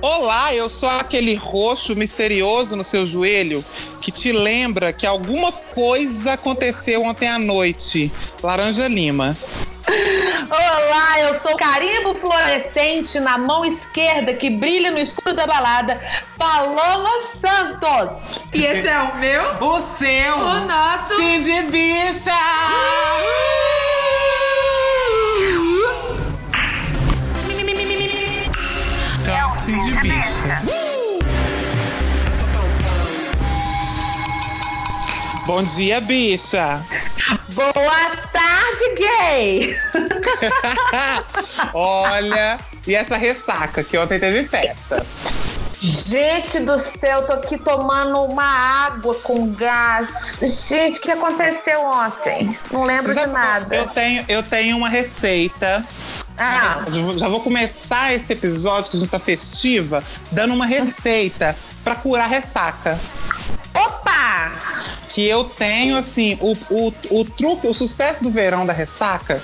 Olá, eu sou aquele roxo misterioso no seu joelho que te lembra que alguma coisa aconteceu ontem à noite. Laranja Lima. Olá, eu sou carimbo fluorescente na mão esquerda que brilha no escuro da balada, Paloma Santos. E esse é o meu? O seu! O nosso! Sim de bicha! Bom dia, bicha. Boa tarde, gay! Olha, e essa ressaca que ontem teve festa. Gente do céu, tô aqui tomando uma água com gás. Gente, o que aconteceu ontem? Não lembro de Sabe, nada. Eu tenho, eu tenho uma receita. Ah, Já vou começar esse episódio que a gente tá festiva, dando uma receita pra curar ressaca. opa! que eu tenho, assim, o, o, o truque, o sucesso do verão da ressaca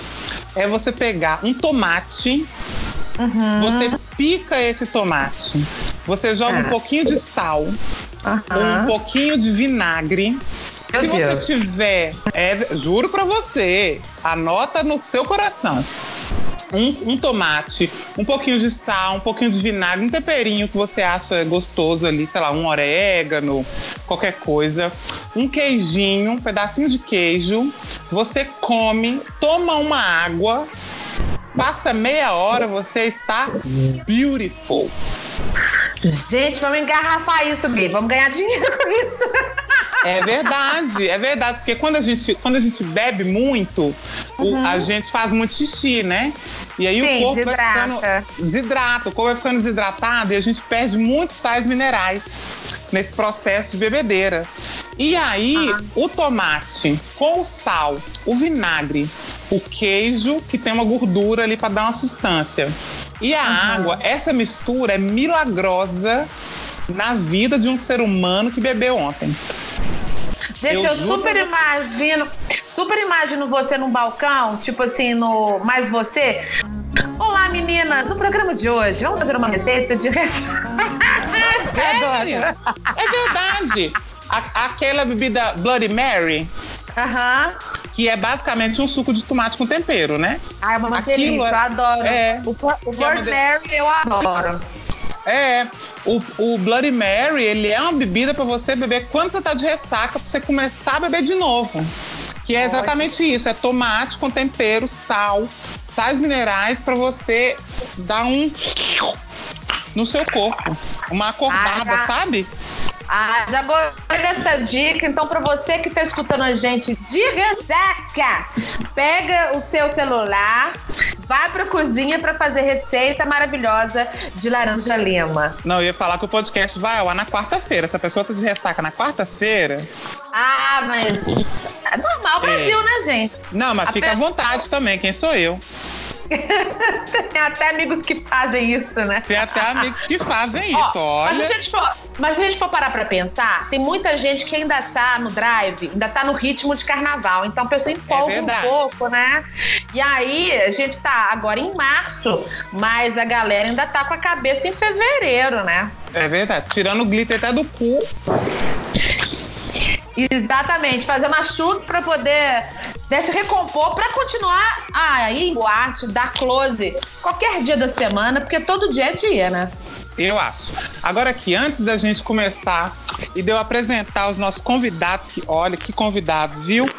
é você pegar um tomate, você pica esse tomate, você joga um Ah. pouquinho de sal, um Aham. pouquinho de vinagre. Meu Se você Deus. tiver, é, juro pra você, anota no seu coração. Um, um tomate, um pouquinho de sal, um pouquinho de vinagre, um temperinho que você acha gostoso ali, sei lá, um orégano, qualquer coisa. Um queijinho, um pedacinho de queijo. Você come, toma uma água, passa meia hora, você está beautiful. Gente, vamos engarrafar isso, gay. Vamos ganhar dinheiro com isso. É verdade, é verdade, porque quando a gente, quando a gente bebe muito, o- a gente faz muito xixi, né? E aí Sim, o corpo desidrata. vai ficando desidrata, o corpo vai ficando desidratado e a gente perde muitos sais minerais nesse processo de bebedeira. E aí, o tomate com o sal, o vinagre, o queijo, que tem uma gordura ali para dar uma sustância. E a água, essa mistura é milagrosa na vida de um ser humano que bebeu ontem. Gente, Eu eu, juro super pra imagino, super imagino você num balcão, tipo assim, no Mais Você. Olá, meninas! No programa de hoje, vamos fazer uma receita de receita. É, é verdade. A- aquela bebida Bloody Mary, Aham. Que é basicamente um suco de tomate com tempero, né? Ai, é uma delícia, é- eu adoro. é. O, o é Bird de- Mary eu adoro. É. O, o Bloody Mary, ele é uma bebida pra você beber quando você tá de ressaca, pra você começar a beber de novo. Que é exatamente isso, é tomate com tempero, sal, sais minerais pra você dar um no seu corpo. Uma acordada, Ah, sabe? Ah, já gostei dessa dica. Então, pra você que tá escutando a gente de ressaca, pega o seu celular, vai pra cozinha pra fazer receita maravilhosa de laranja lima. Não, eu ia falar que o podcast vai ao ar na quarta-feira. Se a pessoa tá de ressaca na quarta-feira, Ah, mas é normal Brasil, né, gente? Não, mas A fica à pessoa- vontade também, quem sou eu? Tem até amigos que fazem isso, né? Tem até amigos que fazem Ó, isso, Mas se, a olha. gente for, mas se a gente for parar pra pensar, tem muita gente que ainda tá no drive, ainda tá no ritmo de carnaval. Então a pessoa empolga um verdade. pouco, né? E aí, a gente tá agora em março, mas a galera ainda tá com a cabeça em fevereiro, né? É verdade. Tirando o glitter até do cu. Exatamente, fazendo a chuva pra poder né, se recompor, pra continuar a ir em boate, dar close qualquer dia da semana, porque todo dia é dia, né? Eu acho. Agora aqui, antes da gente começar e de eu apresentar os nossos convidados, que olha que convidados, viu?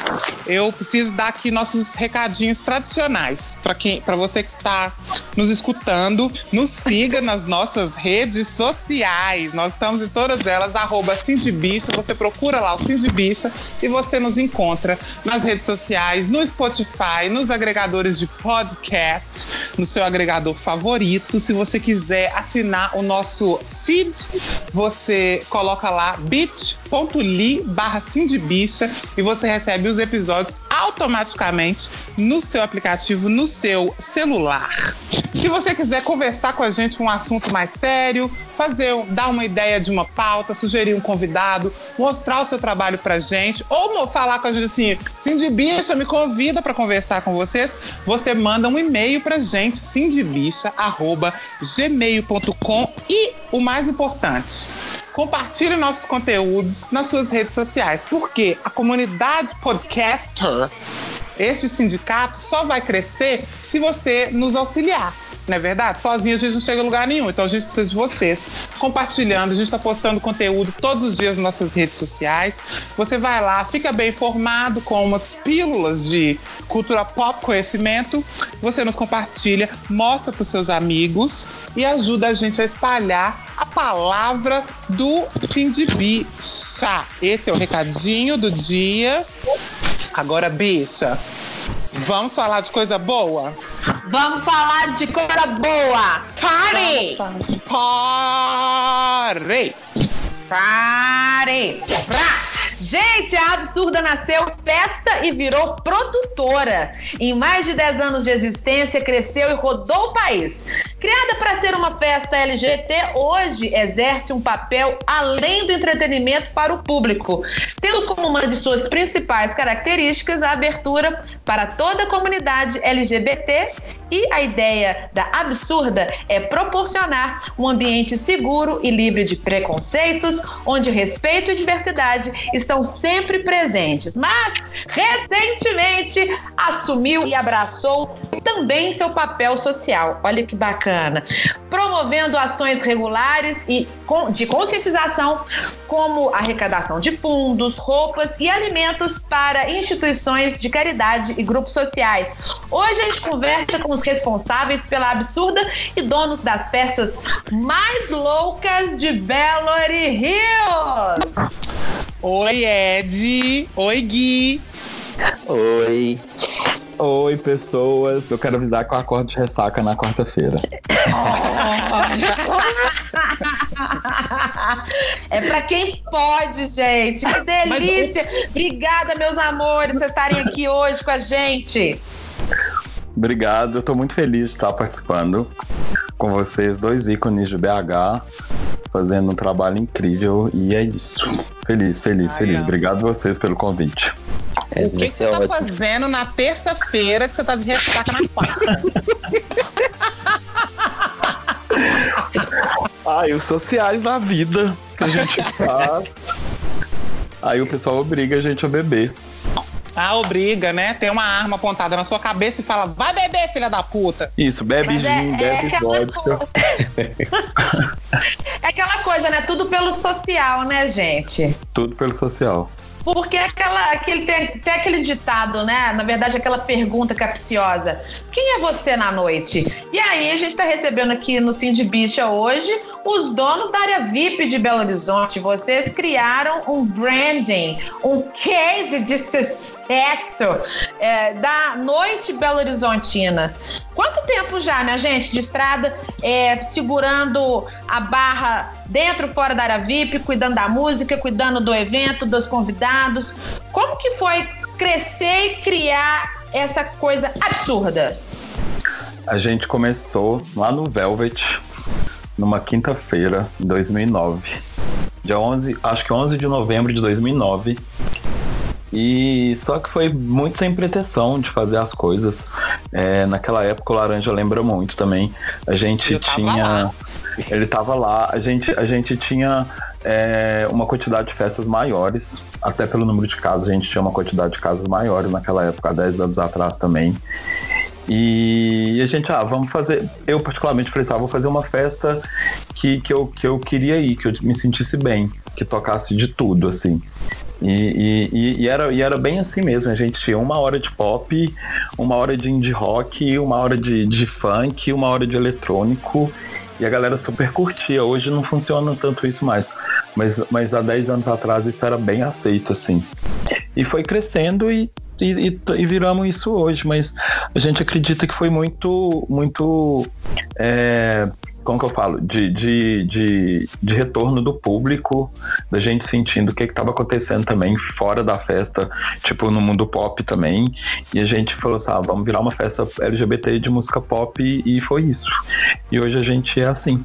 Eu preciso dar aqui nossos recadinhos tradicionais para quem, para você que está nos escutando, nos siga nas nossas redes sociais. Nós estamos em todas elas Cindibicha, você procura lá o Cindibicha e você nos encontra nas redes sociais, no Spotify, nos agregadores de podcast, no seu agregador favorito. Se você quiser assinar o nosso feed, você coloca lá bit.ly barra Cindibicha e você recebe os episódios automaticamente no seu aplicativo, no seu celular. Se você quiser conversar com a gente um assunto mais sério, fazer, dar uma ideia de uma pauta, sugerir um convidado, mostrar o seu trabalho pra gente, ou falar com a gente assim, Cindy Bicha, me convida para conversar com vocês, você manda um e-mail pra gente, cindybicha.gmail.com e o mais importante, compartilhe nossos conteúdos nas suas redes sociais, porque a comunidade podcaster, este sindicato, só vai crescer se você nos auxiliar. Não é verdade? Sozinho a gente não chega a lugar nenhum. Então a gente precisa de vocês compartilhando. A gente está postando conteúdo todos os dias nas nossas redes sociais. Você vai lá, fica bem informado com umas pílulas de cultura pop, conhecimento. Você nos compartilha, mostra para os seus amigos e ajuda a gente a espalhar a palavra do Cindy Bicha. Esse é o recadinho do dia. Agora, bicha, vamos falar de coisa boa? Vamos falar de coisa boa. Party! Party! Party! Pra! Gente, a Absurda nasceu festa e virou produtora. Em mais de 10 anos de existência, cresceu e rodou o país. Criada para ser uma festa LGBT, hoje exerce um papel além do entretenimento para o público, tendo como uma de suas principais características a abertura para toda a comunidade LGBT e a ideia da absurda é proporcionar um ambiente seguro e livre de preconceitos, onde respeito e diversidade estão sempre presentes. Mas, recentemente, assumiu e abraçou também seu papel social. Olha que bacana. Promovendo ações regulares e de conscientização, como arrecadação de fundos, roupas e alimentos para instituições de caridade e grupos sociais. Hoje a gente conversa com os responsáveis pela absurda e donos das festas mais loucas de Belo Hills. Oi, Ed. Oi, Gui. Oi. Oi, pessoas. Eu quero avisar que eu acordo de ressaca na quarta-feira. é pra quem pode, gente. Que delícia. Obrigada, meus amores, por estarem aqui hoje com a gente. Obrigado, eu tô muito feliz de estar participando com vocês, dois ícones de BH, fazendo um trabalho incrível e é isso. Feliz, feliz, Ai, feliz. Obrigado a vocês pelo convite. O que, que você tá fazendo na terça-feira que você tá de ressaca na quarta? Ai, os sociais da vida que a gente faz. Aí o pessoal obriga a gente a beber. Ah, obriga, né? Tem uma arma apontada na sua cabeça e fala: vai beber, filha da puta. Isso, bebe Mas gin, é, bebe é vodka. é aquela coisa, né? Tudo pelo social, né, gente? Tudo pelo social. Porque aquela, aquele, tem, tem, aquele ditado, né? Na verdade, aquela pergunta capciosa: quem é você na noite? E aí, a gente está recebendo aqui no Cindy Bicha hoje os donos da área VIP de Belo Horizonte. Vocês criaram um branding, um case de sucesso é, da noite Belo Horizontina. Quanto tempo já, minha gente, de estrada, é, segurando a barra dentro, fora da área VIP, cuidando da música, cuidando do evento, dos convidados? Como que foi crescer e criar essa coisa absurda? A gente começou lá no Velvet, numa quinta-feira, em 2009. Dia 11, acho que 11 de novembro de 2009. E só que foi muito sem pretensão de fazer as coisas. É, naquela época o Laranja lembra muito também. A gente tinha. Ele tava lá, a gente, a gente tinha é, uma quantidade de festas maiores, até pelo número de casas, a gente tinha uma quantidade de casas maiores naquela época, há 10 anos atrás também. E a gente, ah, vamos fazer. Eu, particularmente, falei assim, ah, vou fazer uma festa que, que, eu, que eu queria ir, que eu me sentisse bem, que tocasse de tudo, assim. E, e, e, era, e era bem assim mesmo. A gente tinha uma hora de pop, uma hora de indie rock, uma hora de, de funk, uma hora de eletrônico. E a galera super curtia. Hoje não funciona tanto isso mais. Mas, mas há 10 anos atrás isso era bem aceito, assim. E foi crescendo e e, e, e, viramos isso hoje, mas a gente acredita que foi muito, muito é, como que eu falo? De, de, de, de retorno do público, da gente sentindo o que estava acontecendo também fora da festa, tipo no mundo pop também. E a gente falou assim: ah, vamos virar uma festa LGBT de música pop, e foi isso. E hoje a gente é assim.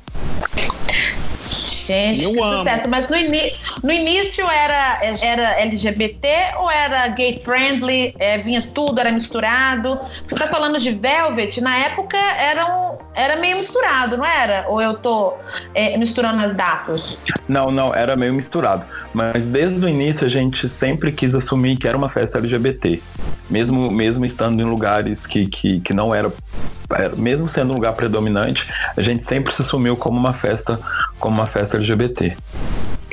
Gente, Eu que amo. sucesso. Mas no, ini- no início era, era LGBT ou era gay friendly? É, vinha tudo, era misturado? Você tá falando de Velvet, na época era, um, era meio misturado, não era? Ou eu tô é, misturando as datas? Não, não, era meio misturado. Mas desde o início a gente sempre quis assumir que era uma festa LGBT. Mesmo, mesmo estando em lugares que, que, que não era- Mesmo sendo um lugar predominante, a gente sempre se assumiu como uma festa, como uma festa LGBT.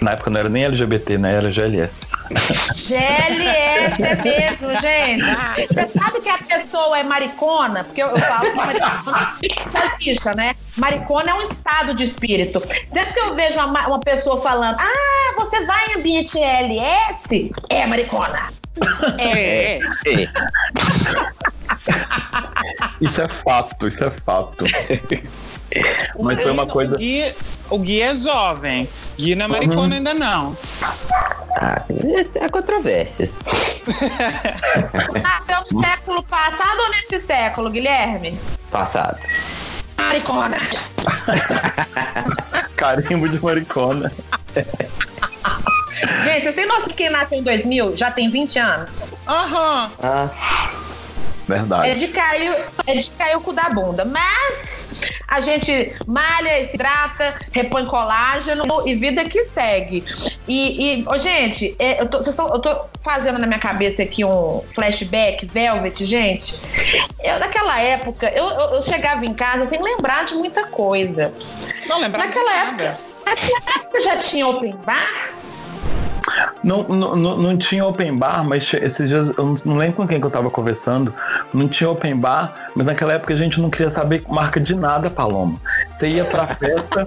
Na época não era nem LGBT, né? Era GLS. GLS é mesmo, gente. Você sabe que a pessoa é maricona? Porque eu, eu falo que maricona é né? Maricona é um estado de espírito. Sempre que eu vejo uma, ma- uma pessoa falando, ah, você vai em ambiente LS, é maricona. É. É. Isso é fato, isso é fato. Mas foi uma coisa. O Gui, o Gui é jovem. Gui não é maricona ainda não. Ah, há controvérsias. Nasceu no século passado ou nesse século, Guilherme? Passado. Maricona. Carimbo de maricona. Gente, vocês têm noção que quem nasceu em 2000 já tem 20 anos? Aham. Ah, É Verdade. de cair, é de cair o cu da bunda. Mas a gente malha e se hidrata, repõe colágeno e vida que segue. E, e ô, gente, é, eu, tô, vocês tão- eu tô fazendo na minha cabeça aqui um flashback, Velvet, gente. Eu, naquela época, eu, eu, eu chegava em casa sem lembrar de muita coisa. Não lembrava de Naquela nada. época, naquela época já tinha open bar? Não, não, não, tinha open bar, mas esses dias, eu não- lembro com quem que eu tava conversando, não tinha open bar, mas naquela época a gente não queria saber marca de nada, Paloma. Você ia pra festa,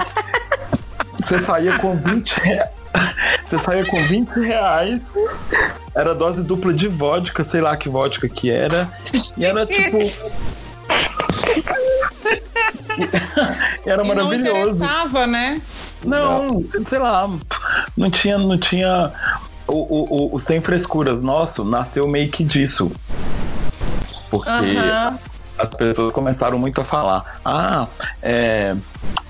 você saía com 20 reais. Você saía com 20 reais, era dose dupla de vodka, sei lá que vodka que era, e era tipo. Era E não maravilhoso. interessava, né? Não, sei lá, não tinha, não tinha o, o, o, sem frescuras nosso nasceu meio que disso. Porque Aham. as pessoas começaram muito a falar, ah, é,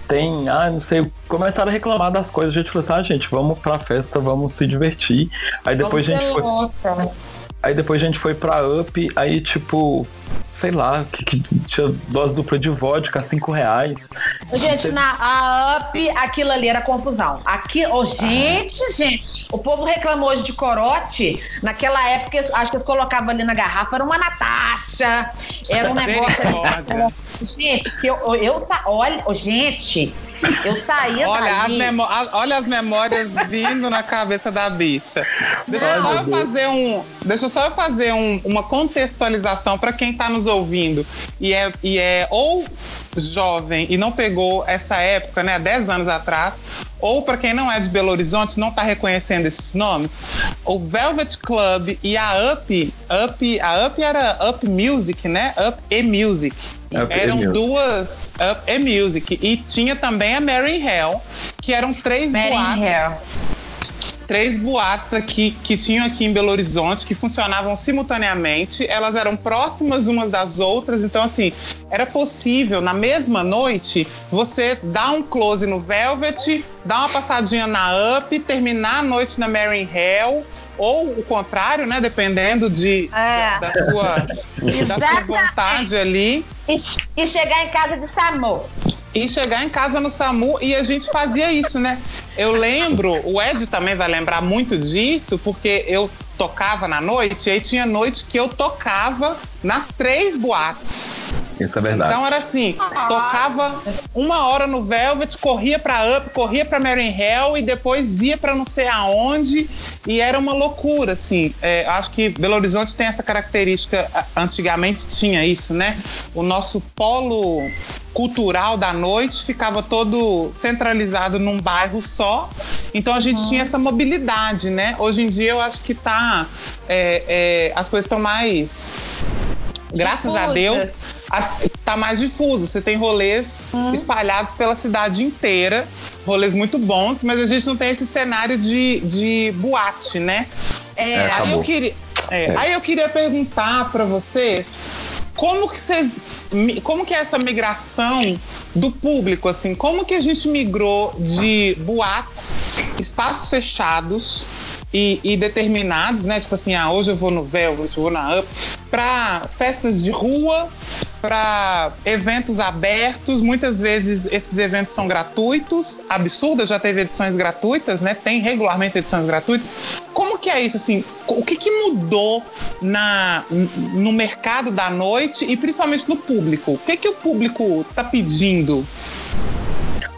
tem, ah, não sei, começaram a reclamar das coisas, a gente falou assim, ah, gente, vamos pra festa, vamos se divertir. Aí depois a Vamos gente ser foi, louca. Aí depois a gente foi pra Up, aí tipo, sei lá, que, que tinha dose dupla de vodka, cinco reais. Gente, na a Up, aquilo ali era confusão. Aqui, oh, gente, gente, o povo reclamou hoje de corote. Naquela época, acho que eles colocavam ali na garrafa, era uma Natasha, era um negócio. Misericórdia. gente, que eu, eu, eu olha, oh, gente, eu saía Olha as, a- olha as memórias vindo na cabeça da bicha. Deixa eu Não. só eu fazer um, deixa só eu fazer um- uma contextualização para quem está nos ouvindo e é, e é ou jovem e não pegou essa época, né, 10 anos atrás, ou para quem não é de Belo Horizonte não está reconhecendo esses nomes. O Velvet Club e a Up, Up, a Up era Up Music, né? Up e Music. E Eram duas Up e Music. E tinha também a Mary Hell, que eram três Mary boates. Hell. Três boates aqui que tinham aqui em Belo Horizonte, que funcionavam simultaneamente. Elas eram próximas umas das outras, então assim, era possível na mesma noite você dar um close no Velvet, dar uma passadinha na Up, terminar a noite na Mary Hell. Ou o contrário, né? Dependendo de, É. da, da sua, da sua vontade ali. E, e chegar em casa de Samu. e chegar em casa no SAMU e a gente fazia isso, né? Eu lembro, o Ed também vai lembrar muito disso, porque eu tocava na noite, e aí tinha noite que eu tocava nas três boates. Isso é verdade. Então era assim, tocava uma hora no Velvet, corria pra Up, corria pra Mary Hell e depois ia pra não sei aonde e era uma loucura, assim. É, acho que Belo Horizonte tem essa característica, antigamente tinha isso, né? O nosso polo cultural da noite ficava todo centralizado num bairro só, então a gente tinha essa mobilidade, né? Hoje em dia eu acho que tá, é, é, as coisas estão mais graças a Difusa. Deus, as- tá mais difuso. Você tem rolês Hum. espalhados pela cidade inteira, rolês muito bons, mas a gente não tem esse cenário de, de boate, né? É, É, Aí eu queria, é, aí eu queria perguntar pra vocês como que vocês, como que é essa migração do público, assim, como que a gente migrou de boates, espaços fechados e, e determinados, né? Tipo assim, ah, hoje eu vou no Velvet, eu vou na Up, pra festas de rua, para eventos abertos. Muitas vezes esses eventos são gratuitos. Absurda já teve edições gratuitas, né? Tem regularmente edições gratuitas. Como que é isso assim? O que, que mudou na, no mercado da noite e principalmente no público? O que, que o público tá pedindo?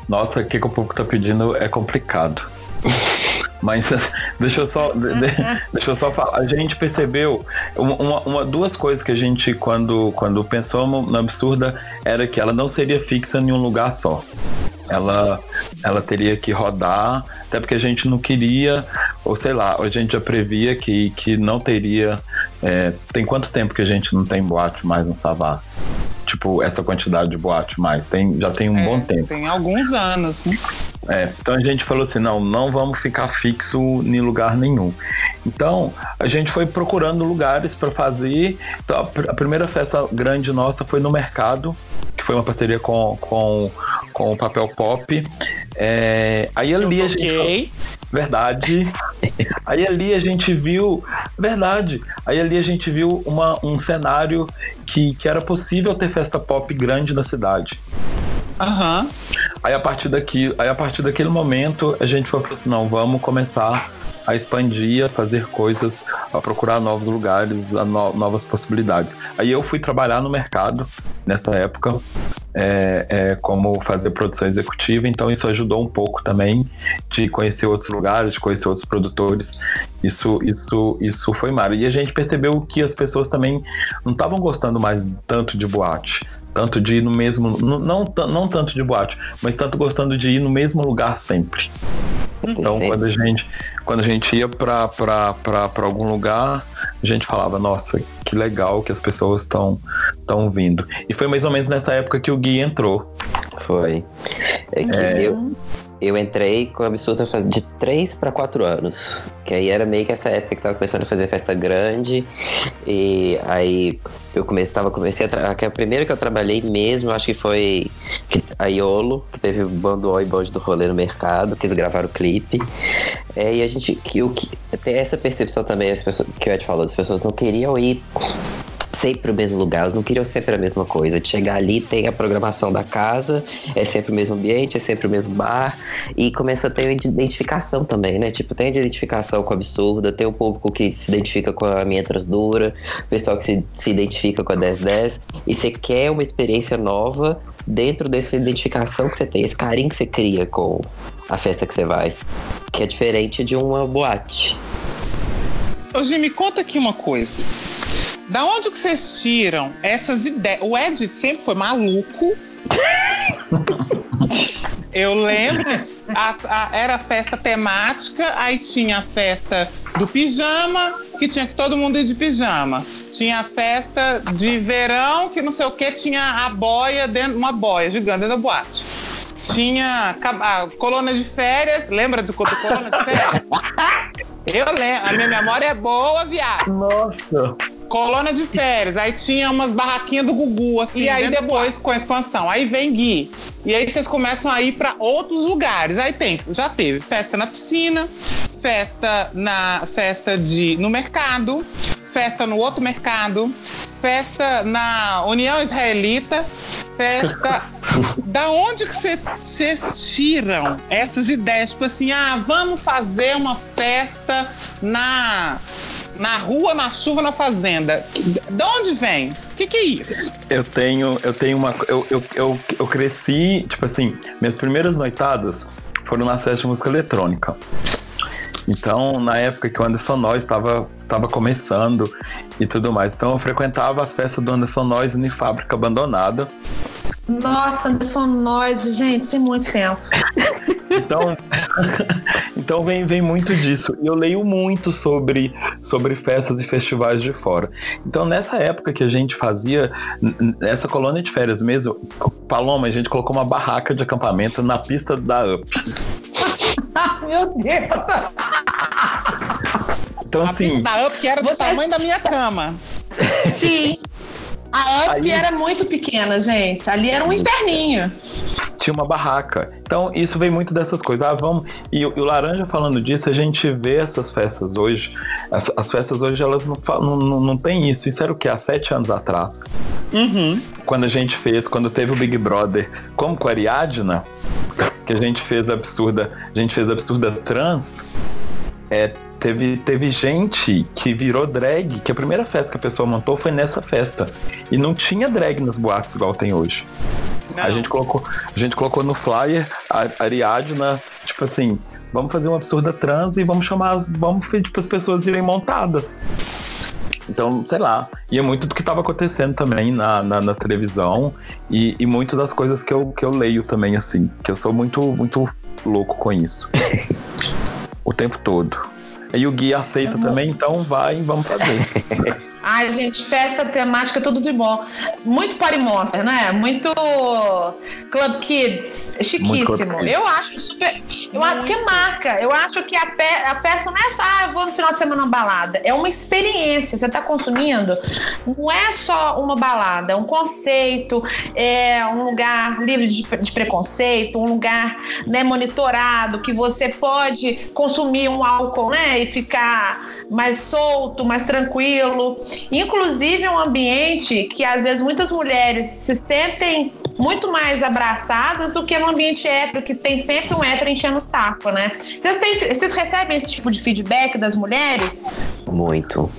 Nossa, o que, que o público tá pedindo é complicado. Mas deixa eu só, de- de- deixa eu só falar. A gente percebeu uma, uma- duas coisas que a gente, quando, quando pensou no, no absurda, era que ela não seria fixa em um lugar só. Ela, ela teria que rodar, até porque a gente não queria, ou sei lá, a gente já previa que, que não teria. é, tem quanto tempo que a gente não tem boate mais no Savassi? Tipo, essa quantidade de boate mais. Tem, já tem um É, bom tempo. Tem alguns anos. né? É, então a gente falou assim, não, não vamos ficar fixo em lugar nenhum. Então a gente foi procurando lugares para fazer. Então, a, pr- a primeira festa grande nossa foi no mercado, que foi uma parceria com, com, com o Papel Pop. É, aí ali a gente. Verdade. Aí ali a gente viu. Verdade. Aí ali a gente viu uma, um cenário que, que era possível ter festa pop grande na cidade. Aham. Aí a partir daqui, aí a partir daquele momento a gente falou assim, não, vamos começar a expandir, a fazer coisas, a procurar novos lugares, no- novas possibilidades. Aí eu fui trabalhar no mercado nessa época, é, é, como fazer produção executiva, então isso ajudou um pouco também de conhecer outros lugares, de conhecer outros produtores. Isso, isso, isso foi mara. E a gente percebeu que as pessoas também não estavam gostando mais tanto de boate. Tanto de ir no mesmo. Não, não, tan- não tanto de boate, mas tanto gostando de ir no mesmo lugar sempre. Então, Sempre. quando a gente, quando a gente ia pra algum lugar, a gente falava, nossa, que legal que as pessoas estão vindo. E foi mais ou menos nessa época que o Gui entrou. Foi. É que É. Eu, eu entrei com a absurda de 3 para 4 anos. Que aí era meio que essa época que tava começando a fazer festa grande. E aí eu comecei, tava, comecei a. Tra... a primeira que eu trabalhei mesmo, acho que foi a Iolo, que teve o bando O e bonde do rolê no mercado, que eles gravaram o clipe. É, e a gente. Que, o que, tem essa percepção também, as pessoas, que o Ed falou, as pessoas não queriam ir sempre o mesmo lugar, elas não queriam sempre a mesma coisa. De chegar ali, tem a programação da casa, é sempre o mesmo ambiente, é sempre o mesmo bar, e começa a ter identificação também, né? Tipo, tem a identificação com a absurda, tem o público que se identifica com a minha transdura, o pessoal que se, se identifica com a 1010, e você quer uma experiência nova dentro dessa identificação que você tem, esse carinho que você cria com a festa que você vai, que é diferente de uma boate. Ô, me conta aqui uma coisa. Da onde que vocês tiram essas ideias? O Ed sempre foi maluco. Eu lembro a- a- era festa temática, aí tinha a festa do pijama, que tinha que todo mundo ir de pijama. Tinha a festa de verão, que não sei o que, tinha a boia dentro, uma boia gigante dentro da boate. Tinha ca- a colônia de férias, lembra de colônia de férias? Eu lembro, a minha memória é boa, viado. Nossa! Colônia de férias, aí tinha umas barraquinhas do Gugu, assim. E aí depois, com a expansão, aí vem Gui. E aí vocês começam a ir pra outros lugares. Aí tem, já teve festa na piscina, festa na festa de no mercado, festa no outro mercado, festa na União Israelita, festa. da onde que vocês tiram essas ideias? Tipo assim, ah, vamos fazer uma festa na na rua, na chuva, na fazenda. De onde vem? O que, que é isso? Eu tenho, eu tenho uma. Eu, eu, eu, eu cresci, tipo assim, minhas primeiras noitadas foram na festa de música eletrônica. Então, na época que o Anderson Nós estava tava começando e tudo mais. Então, eu frequentava as festas do Anderson Nós em fábrica abandonada. Nossa, Anderson Nós, gente, tem muito tempo. Então, Então vem, vem muito disso. E eu leio muito sobre, sobre festas e festivais de fora. Então nessa época que a gente fazia, essa colônia de férias mesmo, Paloma, a gente colocou uma barraca de acampamento na pista da UP. Meu Deus! Então A assim, pista da Up que era do Você- tamanho da minha cama. Sim. A Up Aí- era muito pequena, gente. Ali era um inferninho. tinha uma barraca. Então, isso vem muito dessas coisas. Ah, vamos. E, o- e o Laranja falando disso, a gente vê essas festas hoje. As, as festas hoje, elas não, não, não, não tem isso. Isso era o que? Há sete anos atrás. Uhum. Quando a gente fez, quando teve o Big Brother, como com a Ariadna, que a gente fez a absurda. A gente fez a absurda trans. É, teve, teve gente que virou drag, que a primeira festa que a pessoa montou foi nessa festa. E não tinha drag nas boates igual tem hoje. A gente colocou, a gente colocou no flyer a Ariadna, tipo assim, vamos fazer uma absurda trans e vamos chamar, as- vamos pedir para as pessoas irem montadas. Então, sei lá, e é muito do que estava acontecendo também na, na, na televisão e, e muito das coisas que eu, que eu leio também, assim, que eu sou muito, muito louco com isso. o tempo todo. E o Gui aceita também, então vai, vamos fazer. Ai, gente, festa temática, tudo de bom. Muito Party Monster, né? Muito Club Kids. Muito Chiquíssimo. Eu acho super. Eu acho que marca. Eu acho que a, pe- a festa não é só, ah, eu vou no final de semana na balada. É uma experiência. Você tá consumindo. Não é só uma balada, é um conceito, é um lugar livre de, de preconceito, um lugar né, monitorado, que você pode consumir um álcool, né? E ficar mais solto, mais tranquilo. Inclusive é um ambiente que às vezes muitas mulheres se sentem muito mais abraçadas do que no ambiente hétero, que tem sempre um hétero enchendo o saco, né? Vocês, têm- vocês recebem esse tipo de feedback das mulheres? Muito.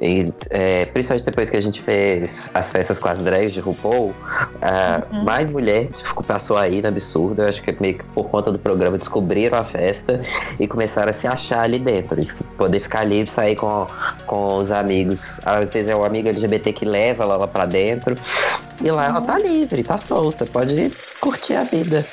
E, é, principalmente depois que a gente fez as festas com as drags de RuPaul, ah, Uhum. mais mulher passou aí na absurda. Eu acho que meio que por conta do programa descobriram a festa e começaram a se achar ali dentro. Tipo, poder ficar livre, sair com, com os amigos. Às vezes é o amigo LGBT que leva ela lá pra dentro. E lá ela tá livre, tá solta, pode curtir a vida.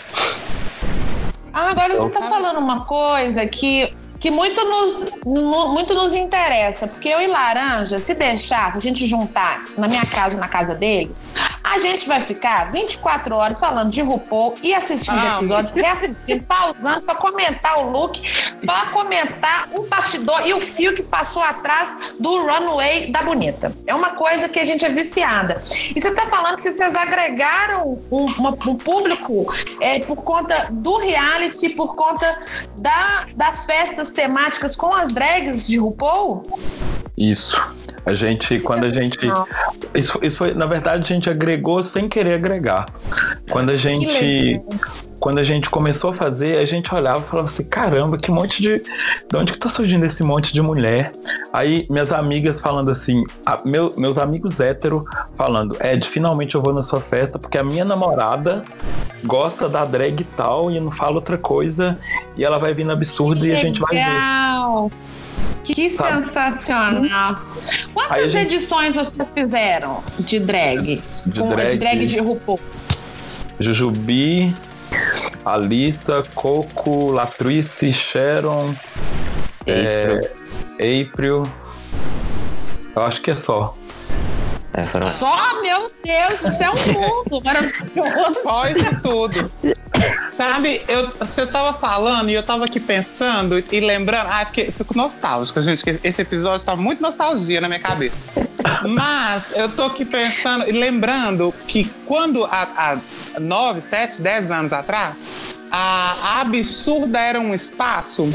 Ah, agora você Então, tá falando uma coisa que, que muito, nos, no- muito nos interessa, porque eu e Laranja, se deixar, se a gente juntar na minha casa na casa dele, a gente vai ficar 24 horas falando de RuPaul e assistindo Ah. episódio, reassistindo, pausando pra comentar o look, pra comentar o bastidor e o fio que passou atrás do runway da Bonita. É uma coisa que a gente é viciada. E você tá falando que vocês agregaram um, uma- um público é, por conta do reality, por conta da- das festas temáticas com as drags de RuPaul? Isso. A gente, quando a gente. Isso, isso foi, na verdade, a gente agregou sem querer agregar. Quando a gente. legal. Quando a gente começou a fazer, a gente olhava e falava assim: caramba, que monte de. De onde que tá surgindo esse monte de mulher? Aí minhas amigas falando assim, a- meu- meus amigos hétero falando, Ed, finalmente eu vou na sua festa, porque a minha namorada gosta da drag e tal, e não fala outra coisa, e ela vai vir no absurdo e a gente vai ver. Que Sabe? sensacional! Quantas gente- edições vocês fizeram de drag? De Com- drag. de drag de RuPaul? Jujubi, Alissa, Coco, Latrice, Sharon, April. April. Eu acho que é só. É, foram Só, meu Deus, isso é um mundo maravilhoso! Só isso tudo. Sabe, eu, você tava falando e eu tava aqui pensando e lembrando. Ai, fiquei, fico nostálgica, gente. que Esse episódio tá muito nostalgia na minha cabeça. Mas eu tô aqui pensando e lembrando que quando há, há 9, 7, 10 anos atrás, a, a Absurda era um espaço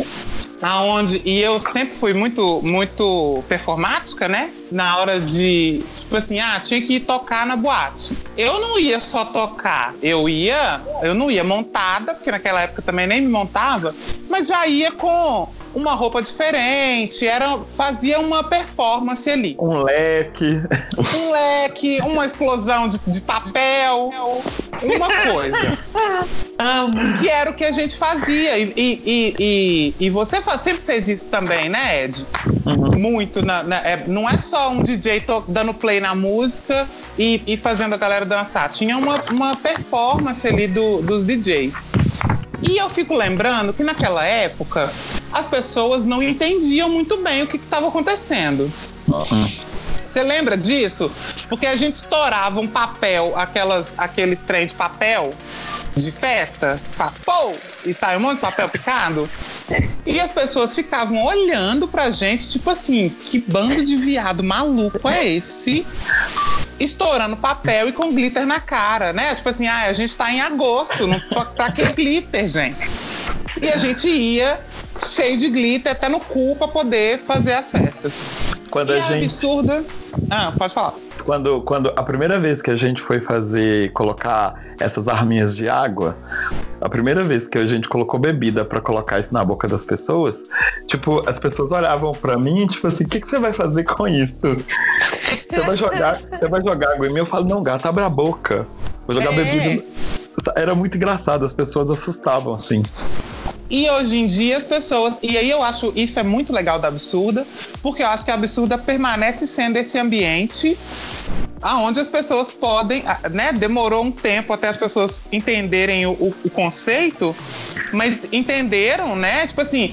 aonde e eu sempre fui muito muito performática, né? Na hora de, tipo assim, ah, tinha que ir tocar na boate. Eu não ia só tocar, eu ia, eu não ia montada, porque naquela época também nem me montava, mas já ia com uma roupa diferente, era fazia uma performance ali. Um leque. Um leque, uma explosão de, de papel, uma coisa que era o que a gente fazia. E, e, e, e- e você sempre fez isso também, né, Ed? Muito. na- na- é, não é só um DJ to- dando play na música e, e fazendo a galera dançar. Tinha uma, uma performance ali do- dos DJs. E eu fico lembrando que naquela época as pessoas não entendiam muito bem o que estava acontecendo. Você lembra disso? Porque a gente estourava um papel, aquelas, aqueles trem de papel de festa, faz pô, e sai um monte de papel picado. E as pessoas ficavam olhando pra gente, tipo assim, que bando de viado maluco é esse? Estourando papel e com glitter na cara, né? Tipo assim, ah, a gente tá em agosto, não, pra que glitter, gente? E a gente ia cheio de glitter até no cu pra poder fazer as festas. Quando e a gente. absurda. Ah, pode falar. Quando, quando a primeira vez que a gente foi fazer, colocar essas arminhas de água, a primeira vez que a gente colocou bebida pra colocar isso na boca das pessoas, tipo, as pessoas olhavam pra mim, tipo assim, o que, que você vai fazer com isso? Você vai jogar, você vai jogar água em mim? Eu falo, não, gato, abre a boca. Vou jogar É. bebida. Era muito engraçado, as pessoas assustavam, assim. E hoje em dia as pessoas. E aí eu acho isso é muito legal da absurda, porque eu acho que a absurda permanece sendo esse ambiente aonde as pessoas podem, ah, né? Demorou um tempo até as pessoas entenderem o, o- o conceito, mas entenderam, né? Tipo assim,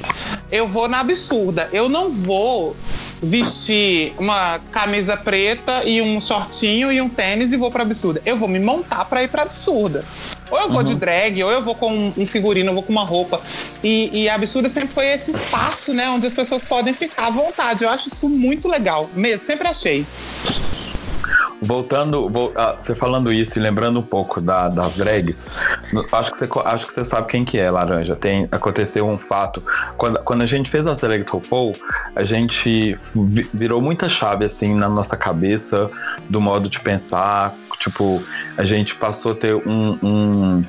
eu vou na absurda, eu não vou vestir uma camisa preta e um shortinho e um tênis e vou pra absurda. Eu vou me montar pra ir pra absurda. Ou eu vou de drag, ou eu vou com um figurino, eu vou com uma roupa. E, e a absurda sempre foi esse espaço, né? Onde as pessoas podem ficar à vontade. Eu acho isso muito legal. Mesmo, sempre achei. Voltando, vol- ah, você falando isso e lembrando um pouco da, das drags, acho que, você, acho que você sabe quem que é, Laranja. Tem, aconteceu um fato. Quando, quando a gente fez a Select RuPaul, a gente vi- virou muita chave, assim, na nossa cabeça, do modo de pensar. Tipo, a gente passou a ter um... um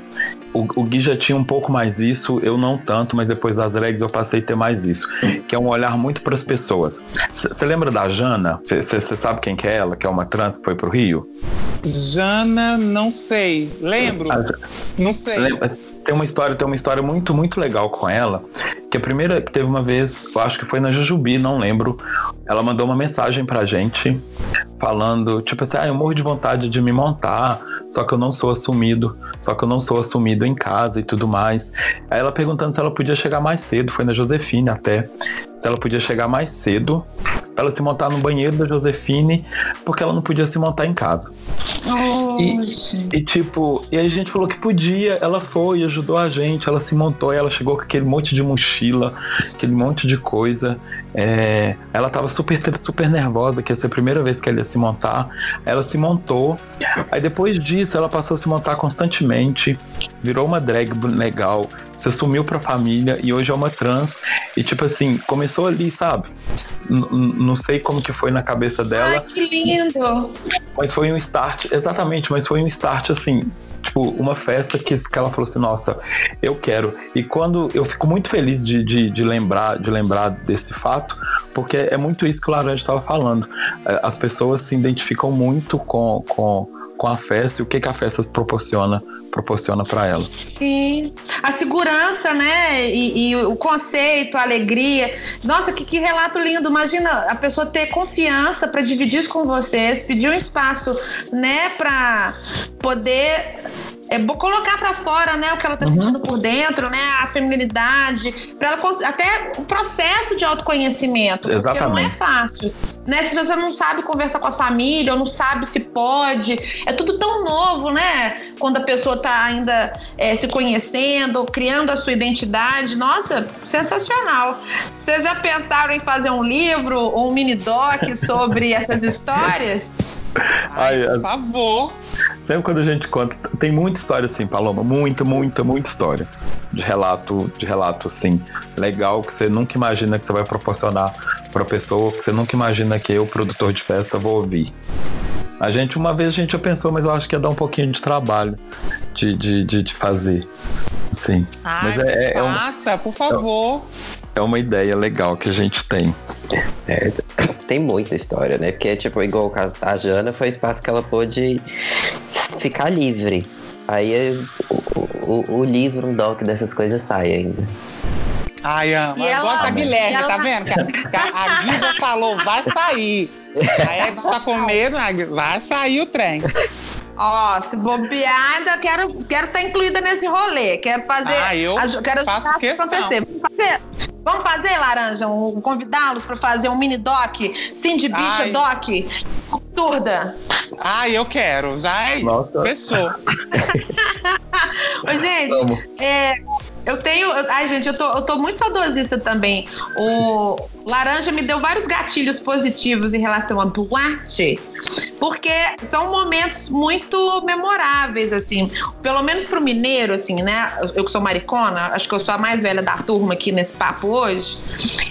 o, o Gui já tinha um pouco mais isso, eu não tanto, mas depois das drags eu passei a ter mais isso. Que é um olhar muito para as pessoas. Você lembra da Jana? Você sabe quem que é ela? Que é uma trans que foi pro Rio? Jana, não sei. Lembro? A- Não sei. Lembra? Tem uma história, tem uma história muito, muito legal com ela. Que a primeira que teve uma vez, eu acho que foi na Jujubi, não lembro. Ela mandou uma mensagem pra gente falando, tipo assim, ah, eu morro de vontade de me montar, só que eu não sou assumido, só que eu não sou assumido em casa e tudo mais. Aí ela perguntando se ela podia chegar mais cedo, foi na Josefine até, se ela podia chegar mais cedo, ela se montar no banheiro da Josefine, porque ela não podia se montar em casa. E, e tipo, e a gente falou que podia, ela foi, ajudou a gente, ela se montou, e ela chegou com aquele monte de mochila, aquele monte de coisa. É, ela tava super, super nervosa, que ia ser a primeira vez que ela ia se montar. Ela se montou. Aí depois disso, ela passou a se montar constantemente, virou uma drag legal, se assumiu pra família e hoje é uma trans. E tipo assim, começou ali, sabe? N- Não sei como que foi na cabeça dela. Ai, que lindo! Mas foi um start, exatamente, mas foi um start assim, tipo, uma festa que, que ela falou assim, nossa, eu quero. E quando eu fico muito feliz de, de, de lembrar, de lembrar desse fato, porque é muito isso que o Laranja estava falando. É, As pessoas se identificam muito com, com, com a festa e o que, que a festa proporciona proporciona para ela. Sim. A segurança, né? E, e o conceito, a alegria. Nossa, que, que relato lindo. Imagina a pessoa ter confiança para dividir isso com vocês, pedir um espaço, né, para poder é, colocar para fora, né, o que ela tá Uhum. sentindo por dentro, né, a feminilidade, para ela até o processo de autoconhecimento, porque não é Exatamente. fácil, né? Se você não sabe conversar com a família, ou não sabe se pode, é tudo tão novo, né? Quando a pessoa tá ainda é, se conhecendo, criando a sua identidade, nossa, sensacional. Vocês já pensaram em fazer um livro ou um mini doc sobre essas histórias? Ai, Ai, por favor. Sempre quando a gente conta, tem muita história assim, Paloma, muita, muita, muita história de relato, de relato assim, legal que você nunca imagina que você vai proporcionar para pessoa, que você nunca imagina que eu, produtor de festa, vou ouvir. A gente, uma vez a gente já pensou, mas eu acho que ia dar um pouquinho de trabalho de, de, de, de fazer. Sim, Ai, Mas é- é um- faça, por favor. É uma ideia legal que a gente tem. É, tem muita história, né? Porque, tipo, igual o caso da Jana, foi o espaço que ela pôde ficar livre. Aí o, o, o livro, um doc dessas coisas sai ainda. Ai, amo. E ela- Gosta da Guilherme, e ela- tá vendo? Que a, a- Gui já falou, vai sair. A Ed tá com medo, vai sair o trem. Ó, se bobear, ainda quero estar quero tá incluída nesse rolê. Quero fazer. Ah, eu aj- quero faço ajudar a questão. acontecer. Vamos fazer, vamos fazer, Laranja? Um, convidá-los para fazer um mini doc, Cindy Bicha Ai. Doc. Absurda. Ah, eu quero. Já é isso. Nossa. Fechou. Ô, gente, Vamos. é, eu tenho. Ai, gente, eu tô, eu tô muito saudosista também. O Laranja me deu vários gatilhos positivos em relação a boate, porque são momentos muito memoráveis, assim. Pelo menos pro mineiro, assim, né? Eu que sou maricona, acho que eu sou a mais velha da turma aqui nesse papo hoje.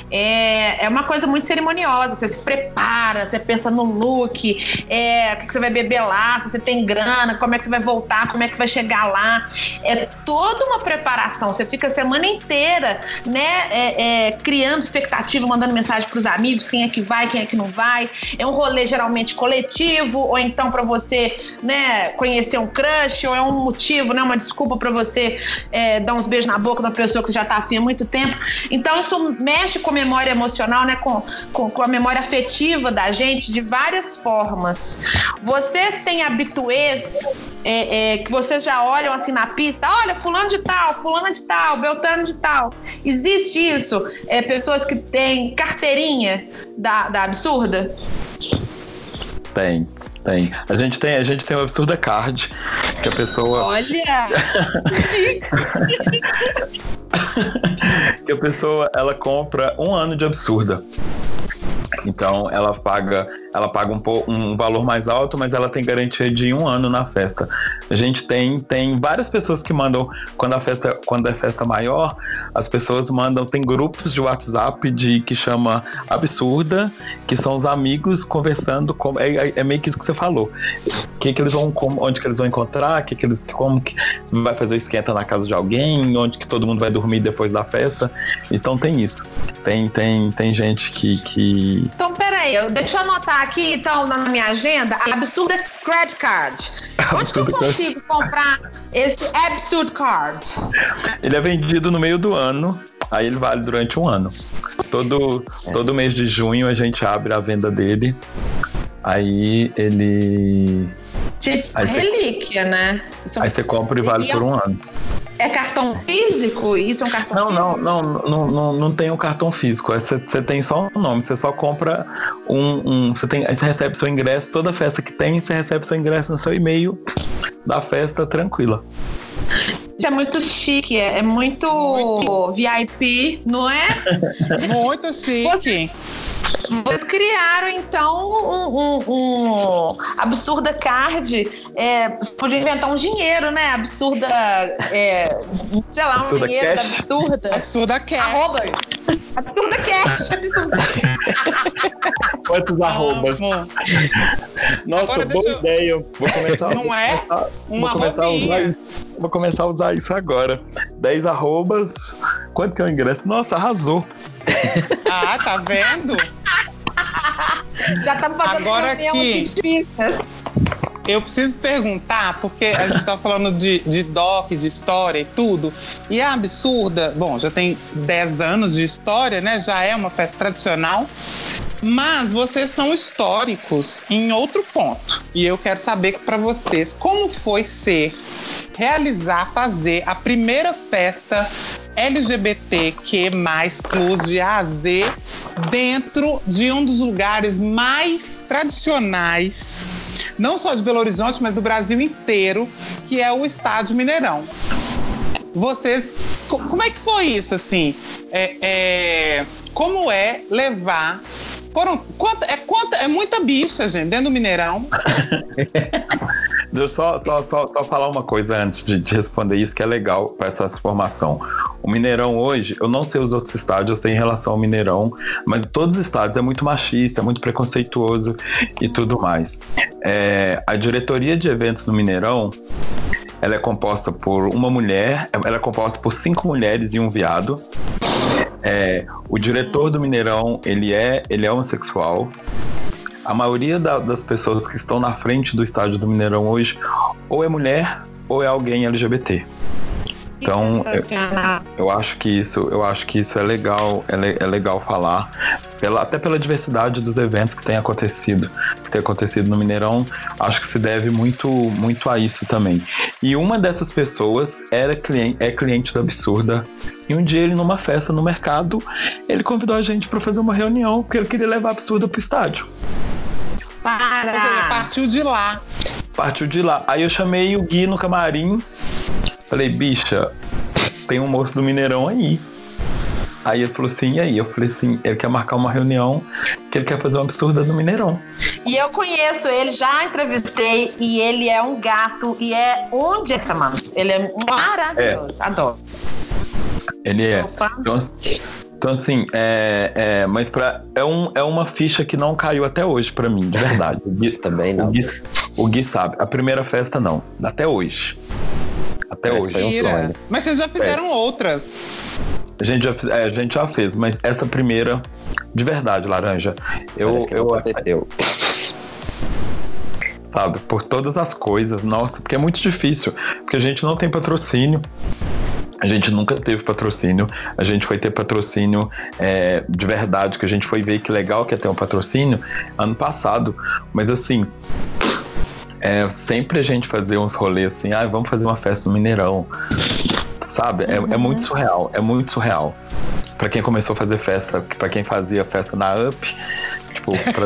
É, é uma coisa muito cerimoniosa. Você se prepara, você pensa no look, é, o que, que você vai beber lá, se você tem grana, como é que você vai voltar, como é que vai chegar lá. É toda uma preparação. Você fica a semana inteira, né, é, é, criando expectativa, mandando mensagem pros amigos, quem é que vai, quem é que não vai. É um rolê geralmente coletivo, ou então pra você, né, conhecer um crush, ou é um motivo, né, uma desculpa pra você é, dar uns beijos na boca da pessoa que você já tá afim há muito tempo. Então isso mexe com a memória emocional, né, com, com, com a memória afetiva da gente de várias formas. Vocês têm habituês é, é, que vocês já olham assim na pista, olha, fulano de tal, fulana de tal, beltrano de tal. Existe isso? É, pessoas que têm carteirinha da, da absurda? Tem, tem. A gente tem, a gente tem o Absurda Card, que a pessoa. Olha! que a pessoa ela compra um ano de absurda. Então ela paga, ela paga um, po- um valor mais alto, mas ela tem garantia de um ano na festa. A gente tem, tem várias pessoas que mandam quando a festa, quando é festa maior, as pessoas mandam, tem grupos de WhatsApp de que chama absurda, que são os amigos conversando, com, é, é- é meio que isso que você falou. Que, que eles vão, como- onde que eles vão encontrar, que que eles, como que vai fazer esquenta na casa de alguém, onde que todo mundo vai dormir depois da festa. Então tem isso. Tem, tem, tem gente que, que Então, peraí, eu- deixa eu anotar aqui, então, na minha agenda, a Absurda Credit Card. Onde que eu consigo comprar esse Absurd Card? Ele é vendido no meio do ano, aí ele vale durante um ano. Todo, todo mês de junho a gente abre a venda dele. Aí ele. Gente, Aí você- relíquia, né? Isso é um- Aí você compra e vale é por um- um ano. é cartão físico? Isso é um cartão Não, físico? não, não, não, não, não tem o cartão físico. é Você, você tem só um nome, você só compra um. um você, tem, aí você recebe seu ingresso, toda festa que tem, você recebe seu ingresso no seu e-mail da festa tranquila. Isso é muito chique, é, é muito, Muito. VIP, não é? Muito chique. Vocês criaram, então, um, um- um absurda card. É, você podia inventar um dinheiro, né? Absurda. é, sei lá, um Absurda dinheiro da cash. absurda. Absurda cash. Arroba. Absurda cash. Absurda. Quantos Amo. Nossa, Agora boa eu- ideia. Vou começar, Não é? vou Uma começar a usar isso. Vou começar a usar isso agora. 10 arrobas. Quanto que é o ingresso? Nossa, arrasou. Ah, tá vendo? Já estamos fazendo Agora aqui. Eu preciso perguntar, porque a gente tá falando de, de doc, de história e tudo. E a absurda, bom, já tem 10 anos de história, né? Já é uma festa tradicional. Mas vocês são históricos em outro ponto. E eu quero saber para vocês como foi ser, realizar, fazer a primeira festa LGBTQ plus de A a Z dentro de um dos lugares mais tradicionais, não só de Belo Horizonte, mas do Brasil inteiro, que é o Estádio Mineirão. Vocês, co- como é que foi isso assim? É, é, como é levar? Foram quanta, é quanta, é muita bicha, gente, dentro do Mineirão. Deixa eu só, só, só, só falar uma coisa antes de, de responder isso, que é legal para essa formação. O Mineirão hoje, eu não sei os outros estádios, eu sei em relação ao Mineirão, mas todos os estádios é muito machista, é muito preconceituoso e tudo mais. É, a diretoria de eventos no Mineirão, ela é composta por uma mulher, ela é composta por cinco mulheres e um viado. É, o diretor do Mineirão, ele é, ele é homossexual. A maioria da- das pessoas que estão na frente do estádio do Mineirão hoje ou é mulher ou é alguém LGBT. Então, sensacional. Eu acho que isso, eu acho que isso é legal, é, le- é legal falar. pela, até pela diversidade dos eventos que tem acontecido, que tem acontecido no Mineirão, acho que se deve muito, muito a isso também. E uma dessas pessoas era cliente, é cliente do Absurda. E um dia ele numa festa no mercado, ele convidou a gente para fazer uma reunião porque ele queria levar a Absurda pro estádio. Para! partiu de lá. Partiu de lá. Aí eu chamei o Gui no camarim. Falei, bicha, tem um moço do Mineirão aí. Aí ele falou assim, e aí? Eu falei assim, ele quer marcar uma reunião, que ele quer fazer uma absurda no Mineirão. E eu conheço ele, já entrevistei, e ele é um gato, e é um gentleman. Ele é maravilhoso, adoro. Ele é. Sou fã. Então, então, assim, é, é, mas pra, é, um, é uma ficha que não caiu até hoje pra mim, de verdade. O Gui, Também o não. Gui, o Gui sabe. A primeira festa não. Até hoje. Até hoje. um Mentira. sonho. Mas vocês já fizeram outras. A gente, já, é, a gente já fez, mas essa primeira, de verdade, Laranja, eu, eu aconteceu. sabe, por todas as coisas, nossa, porque é muito difícil, porque a gente não tem patrocínio. A gente nunca teve patrocínio. A gente foi ter patrocínio é, de verdade, que a gente foi ver que legal que é ter um patrocínio ano passado. Mas assim, é, sempre a gente fazer uns rolês assim, ah, vamos fazer uma festa no Mineirão. Sabe? É, é muito surreal, é muito surreal. Pra quem começou a fazer festa, pra quem fazia festa na UP, tipo, pra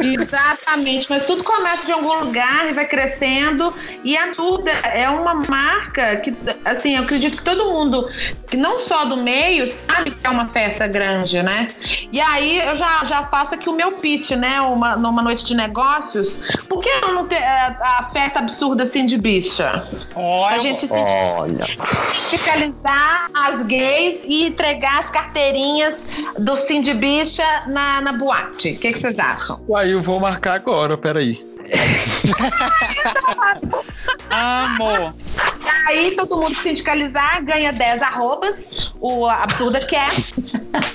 Exatamente, mas tudo começa de algum lugar e vai crescendo. E a Duda é uma marca que, assim, eu acredito que todo mundo, que não só do meio, sabe que é uma festa grande, né? E aí eu já, já faço aqui o meu pitch, né? Uma, numa noite de negócios. Por que eu não ter a, a festa absurda assim de bicha? Olha, A gente se Olha, radicalizar as gays e entregar as carteirinhas do Cindy Bicha na, na boate. O que, que vocês acham? Aí eu vou marcar agora, peraí. amo. Aí todo mundo sindicalizar, ganha 10 arrobas, o Absurda quer,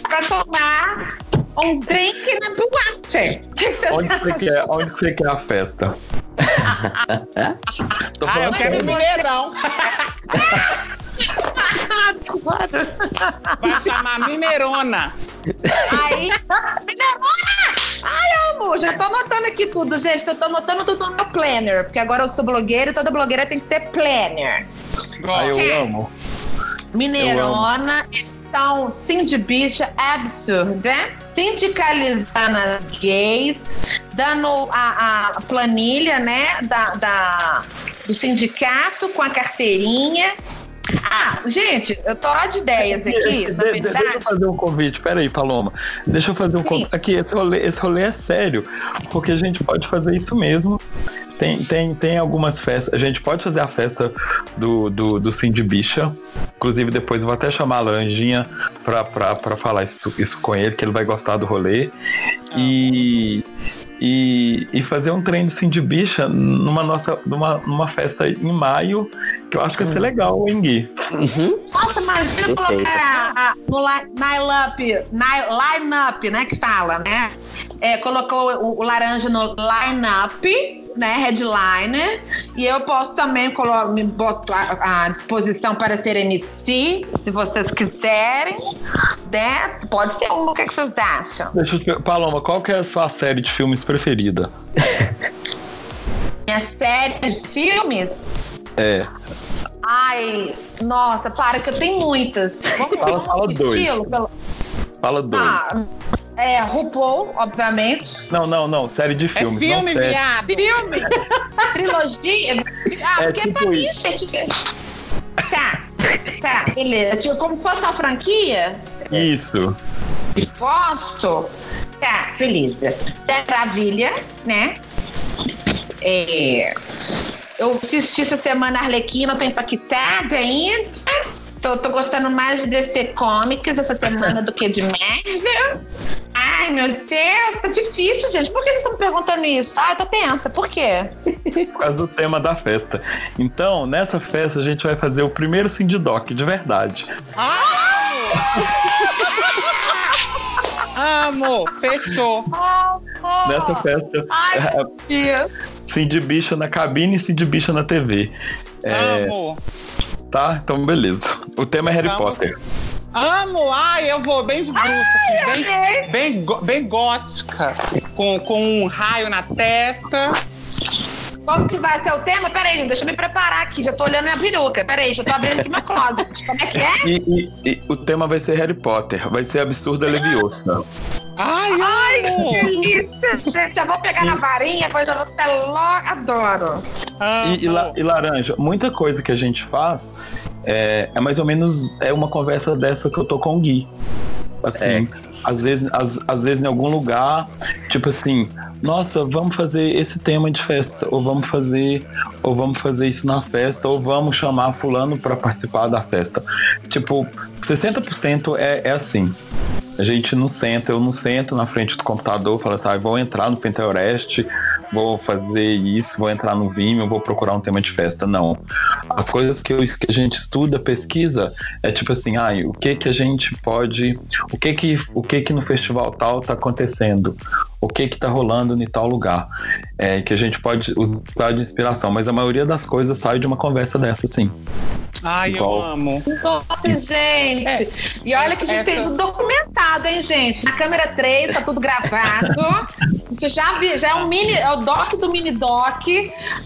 pra tomar um drink na boate. O que, que vocês Onde você quer, onde você quer a festa? Tô Ah, eu quero sério. Vai chamar Mineirona. Aí, Mineirona! Ai, amo! Já tô anotando aqui tudo, gente. Eu tô anotando tudo no meu planner, porque agora eu sou blogueira e toda blogueira tem que ter planner. Ah, Gosto. eu amo. Mineirona, então, Cindy Bicha absurda, sindicalizando as gays, dando a, a planilha, né, da, da- do sindicato com a carteirinha. Ah, gente, eu tô de ideias aqui, De- de- deixa eu fazer um convite. Peraí, Paloma. Deixa eu fazer um Sim. convite. Aqui, esse rolê, esse rolê é sério. Porque a gente pode fazer isso mesmo. Tem, tem, tem algumas festas. A gente pode fazer a festa do, do, do Cindy Bicha. Inclusive, depois eu vou até chamar a Laranjinha pra, pra, pra falar isso, isso com ele, que ele vai gostar do rolê. E. E, e fazer um trem de Cindy Bicha numa, nossa, numa, numa festa em maio, que eu acho que vai ser legal, hein, Gui? uhum. Nossa, imagina colocar a- no li- line-up, line-up, né, que fala, né? É, colocou o, o laranja no line-up, né, headliner, e eu posso também colo- me botar à disposição para ser MC, se vocês quiserem, né? Pode ser uma, o que, é que vocês acham? Deixa eu te Paloma, qual que é a sua série de filmes preferida? Minha série de filmes? É. Ai, nossa, para que eu tenho muitas. Vamos Fala- fala dois. pelo- Fala dois. Ah, é, RuPaul, obviamente. Não, não, não. Série de É filmes. filme, não viado. Filme, trilogia. Ah, É porque tipo pra mim, isso. gente. Tá, tá, beleza. Tipo, como se fosse uma franquia, Isso. gosto. Tá. É Maravilha, né? É, eu assisti essa semana Arlequina, tô impactada ainda. Tô, tô gostando mais de DC Comics essa semana do que de Marvel. Ai, meu Deus, tá difícil, gente. Por que vocês estão me perguntando isso? Ai, tô tensa. Por quê? Por causa do tema da festa. Então, nessa festa, a gente vai fazer o primeiro Cindy Doc, de verdade. Amo. Fechou. Nessa festa, Ai, é, meu Deus. Cindy Bicha na cabine e Cindy Bicha na TV. É, Amo. Tá? Então, beleza. O tema é Harry Vamos. Potter. Amo! Ai, eu vou bem de bruxa, assim, bem, bem, bem gótica, com, com um raio na testa. Como que vai ser o tema? Peraí, deixa eu me preparar aqui. Já tô olhando minha peruca. Peraí, já tô abrindo aqui meu closet. Como é que é? E, e- e o tema vai ser Harry Potter. Vai ser Absurda Leviosa. Ai, Ai, que delícia, gente. Já vou pegar na varinha, depois já vou ter logo. Adoro. E, e la- e Laranja, muita coisa que a gente faz é, é mais ou menos é uma conversa dessa que eu tô com o Gui. Assim, às, vezes, às, às vezes em algum lugar, tipo assim, nossa, vamos fazer esse tema de festa, ou vamos fazer, ou vamos fazer isso na festa, ou vamos chamar fulano para participar da festa. Tipo, 60% é, é assim. A gente não senta, eu não sento na frente do computador falo assim, ah, vou entrar no Pinterest, vou fazer isso, vou entrar no Vimeo, vou procurar um tema de festa. Não. As coisas que, eu- que a gente estuda, pesquisa, é tipo assim, ah, o que que a gente pode, o que que, o que que no festival tal tá acontecendo, o que que tá rolando em tal lugar, é, que a gente pode usar de inspiração, mas a maioria das coisas sai de uma conversa dessa, sim. Ai, eu Igual. amo. Nossa, gente. É, e olha que a gente essa- tem tudo documentado, hein, gente? Na câmera 3, tá tudo gravado. Isso já, vi, já é um mini, é o doc do mini doc.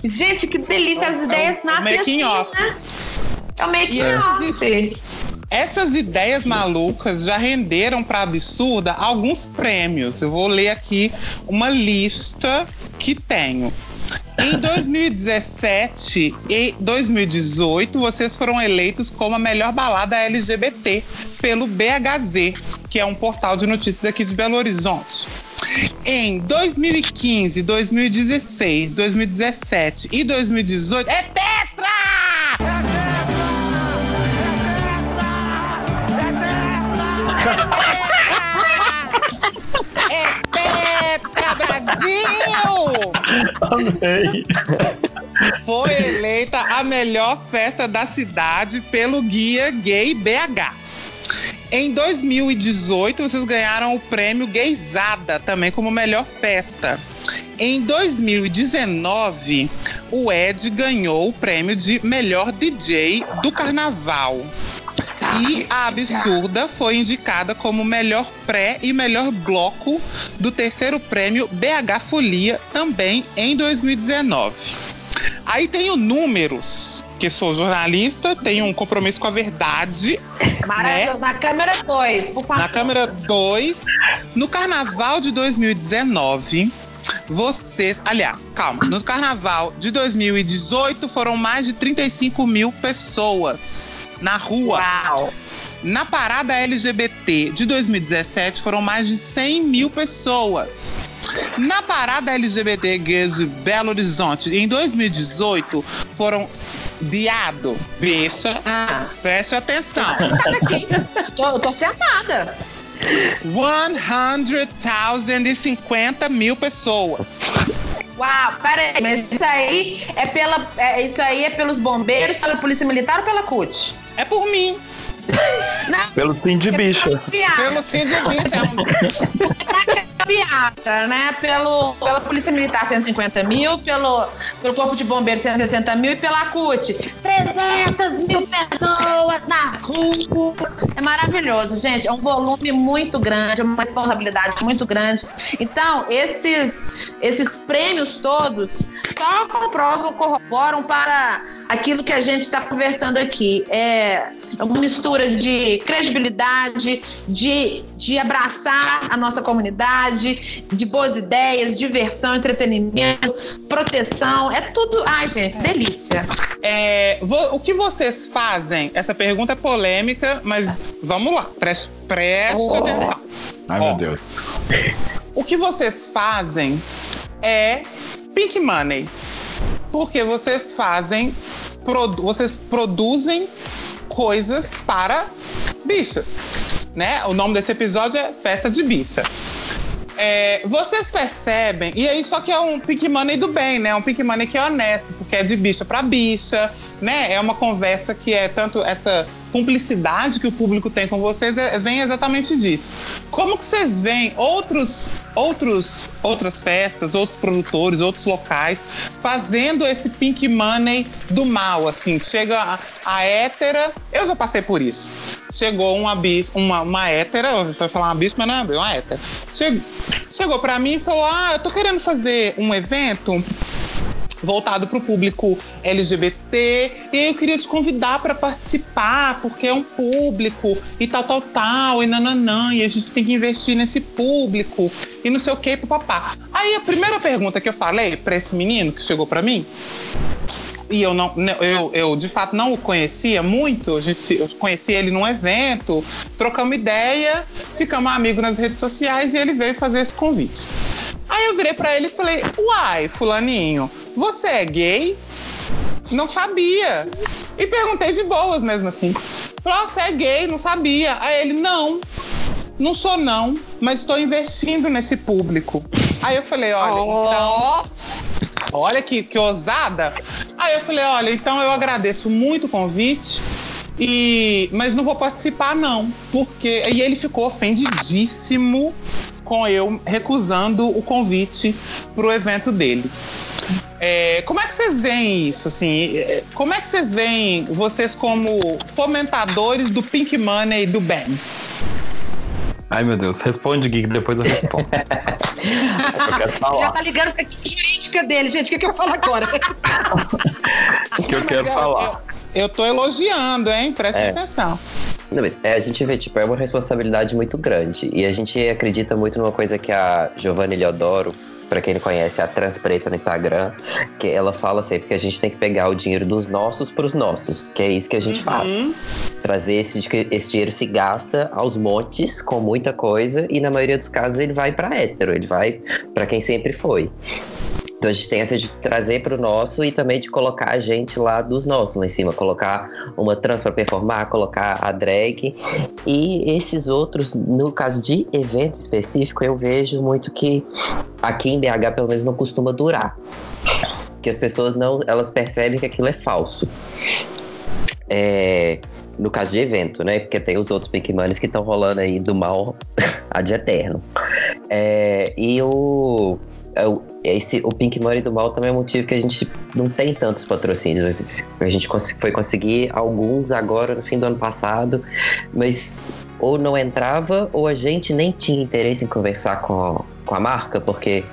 Gente, que delícia. As É ideias é making assim, off. né? É o making off. Essas ideias malucas já renderam para Absurda alguns prêmios. Eu vou ler aqui uma lista que tenho. Em 2017 e 2018, vocês foram eleitos como a melhor balada LGBT pelo BHZ, que é um portal de notícias aqui de Belo Horizonte. Em 2015, 2016, 2017 e 2018. É Tetra! É Tetra Brasil! Amei! Foi eleita a melhor festa da cidade pelo Guia Gay BH. Em 2018, vocês ganharam o prêmio Gaysada, também como melhor festa. Em 2019, o Ed ganhou o prêmio de melhor DJ do carnaval. E a Absurda foi indicada como melhor pré e melhor bloco do terceiro prêmio BH Folia, também em 2019. Aí tenho números, que sou jornalista, tenho um compromisso com a verdade. Maravilhoso. Na câmera 2, por favor. Na câmera 2, no carnaval de 2019, vocês. Aliás, calma. No carnaval de 2018 foram mais de 35 mil pessoas na rua. Uau. Na parada LGBT de 2017 foram mais de 100 mil pessoas. Na parada LGBT gays de Belo Horizonte em 2018 foram. Viado, bicha, Ah, preste atenção. aqui. tô, eu tô sentada. 100,050 mil pessoas. Uau, peraí, mas isso aí é pela. é- isso aí é pelos bombeiros, pela polícia militar ou pela CUT? É por mim, Não, Pelo fim de bicha. piada. pelo Sim de Bicha. piada, né? Pelo, pela Polícia Militar, 150 mil, pelo, pelo Corpo de Bombeiros, 160 mil e pela CUT, 300 mil pessoas nas ruas. É maravilhoso, gente. É um volume muito grande, é uma responsabilidade muito grande. Então, esses, esses prêmios todos só comprovam, corroboram para aquilo que a gente está conversando aqui. É uma mistura de credibilidade, de, de abraçar a nossa comunidade, de boas ideias, diversão, entretenimento, proteção. É tudo. Ai, gente, delícia. É, vo- o que vocês fazem? Essa pergunta é polêmica, mas vamos lá, preste, preste Oh. atenção. Ai, Ó. meu Deus. O que vocês fazem é pink money. Porque vocês fazem, produ- vocês produzem coisas para bichas, né? O nome desse episódio é Festa de Bicha. É, vocês percebem, e aí só que é um pink money do bem, né? Um pink money que é honesto, porque é de bicha para bicha, né? É uma conversa que é tanto essa cumplicidade que o público tem com vocês é- vem exatamente disso. Como que vocês veem outros, outros, outras festas, outros produtores, outros locais fazendo esse pink money do mal, assim? Chega a, a hétera, eu já passei por isso. chegou uma bis, uma, uma hétera, falar uma bis, mas não é uma hétera. Chegou, chegou pra mim e falou: Ah, eu tô querendo fazer um evento voltado para o público LGBT. E aí eu queria te convidar para participar, porque é um público e tal, tal, tal, e nananã, e a gente tem que investir nesse público e não sei o que, papá. Aí a primeira pergunta que eu falei para esse menino que chegou para mim, e eu não, eu, eu de fato não o conhecia muito, a gente, eu conheci ele num evento, trocamos ideia, ficamos amigos nas redes sociais e ele veio fazer esse convite. Aí eu virei para ele e falei: Uai, Fulaninho, você é gay? Não sabia. E perguntei de boas mesmo assim. Falei: ah, Você é gay? Não sabia. Aí ele: Não, não sou não, mas estou investindo nesse público. Aí eu falei: Olha, oh. então. Olha que, que ousada. Aí eu falei: Olha, então eu agradeço muito o convite. E, mas não vou participar, não. Porque. E ele ficou ofendidíssimo com eu recusando o convite para o evento dele. É, como é que vocês veem isso? Assim, é, como é que vocês veem vocês como fomentadores do Pink Money e do Ben? Ai, meu Deus, responde, Gui, depois eu respondo. eu. Já tá ligando pra equipe jurídica dele, gente. O que, que eu falo agora? o que eu quero eu, falar? Eu, eu tô elogiando, hein? Preste é. atenção. Não, mas é, a gente vê, tipo, é uma responsabilidade muito grande. E a gente acredita muito numa coisa que a Giovanni Leodoro, para quem não conhece, a Trans Preta no Instagram, que ela fala sempre que a gente tem que pegar o dinheiro dos nossos para os nossos, que é isso que a gente uhum. faz. Trazer esse, esse dinheiro se gasta aos montes com muita coisa e na maioria dos casos ele vai para hétero, ele vai para quem sempre foi. Então a gente tem essa de trazer para o nosso e também de colocar a gente lá dos nossos lá em cima, colocar uma trans para performar, colocar a drag e esses outros, no caso de evento específico, eu vejo muito que aqui em BH pelo menos não costuma durar, que as pessoas não, elas percebem que aquilo é falso. É, no caso de evento, né? Porque tem os outros Pink Moneys que estão rolando aí do mal ad eterno. É, e o esse, o Pink Money do mal também é motivo que a gente não tem tantos patrocínios. A gente foi conseguir alguns agora no fim do ano passado, mas ou não entrava ou a gente nem tinha interesse em conversar com, com a marca, porque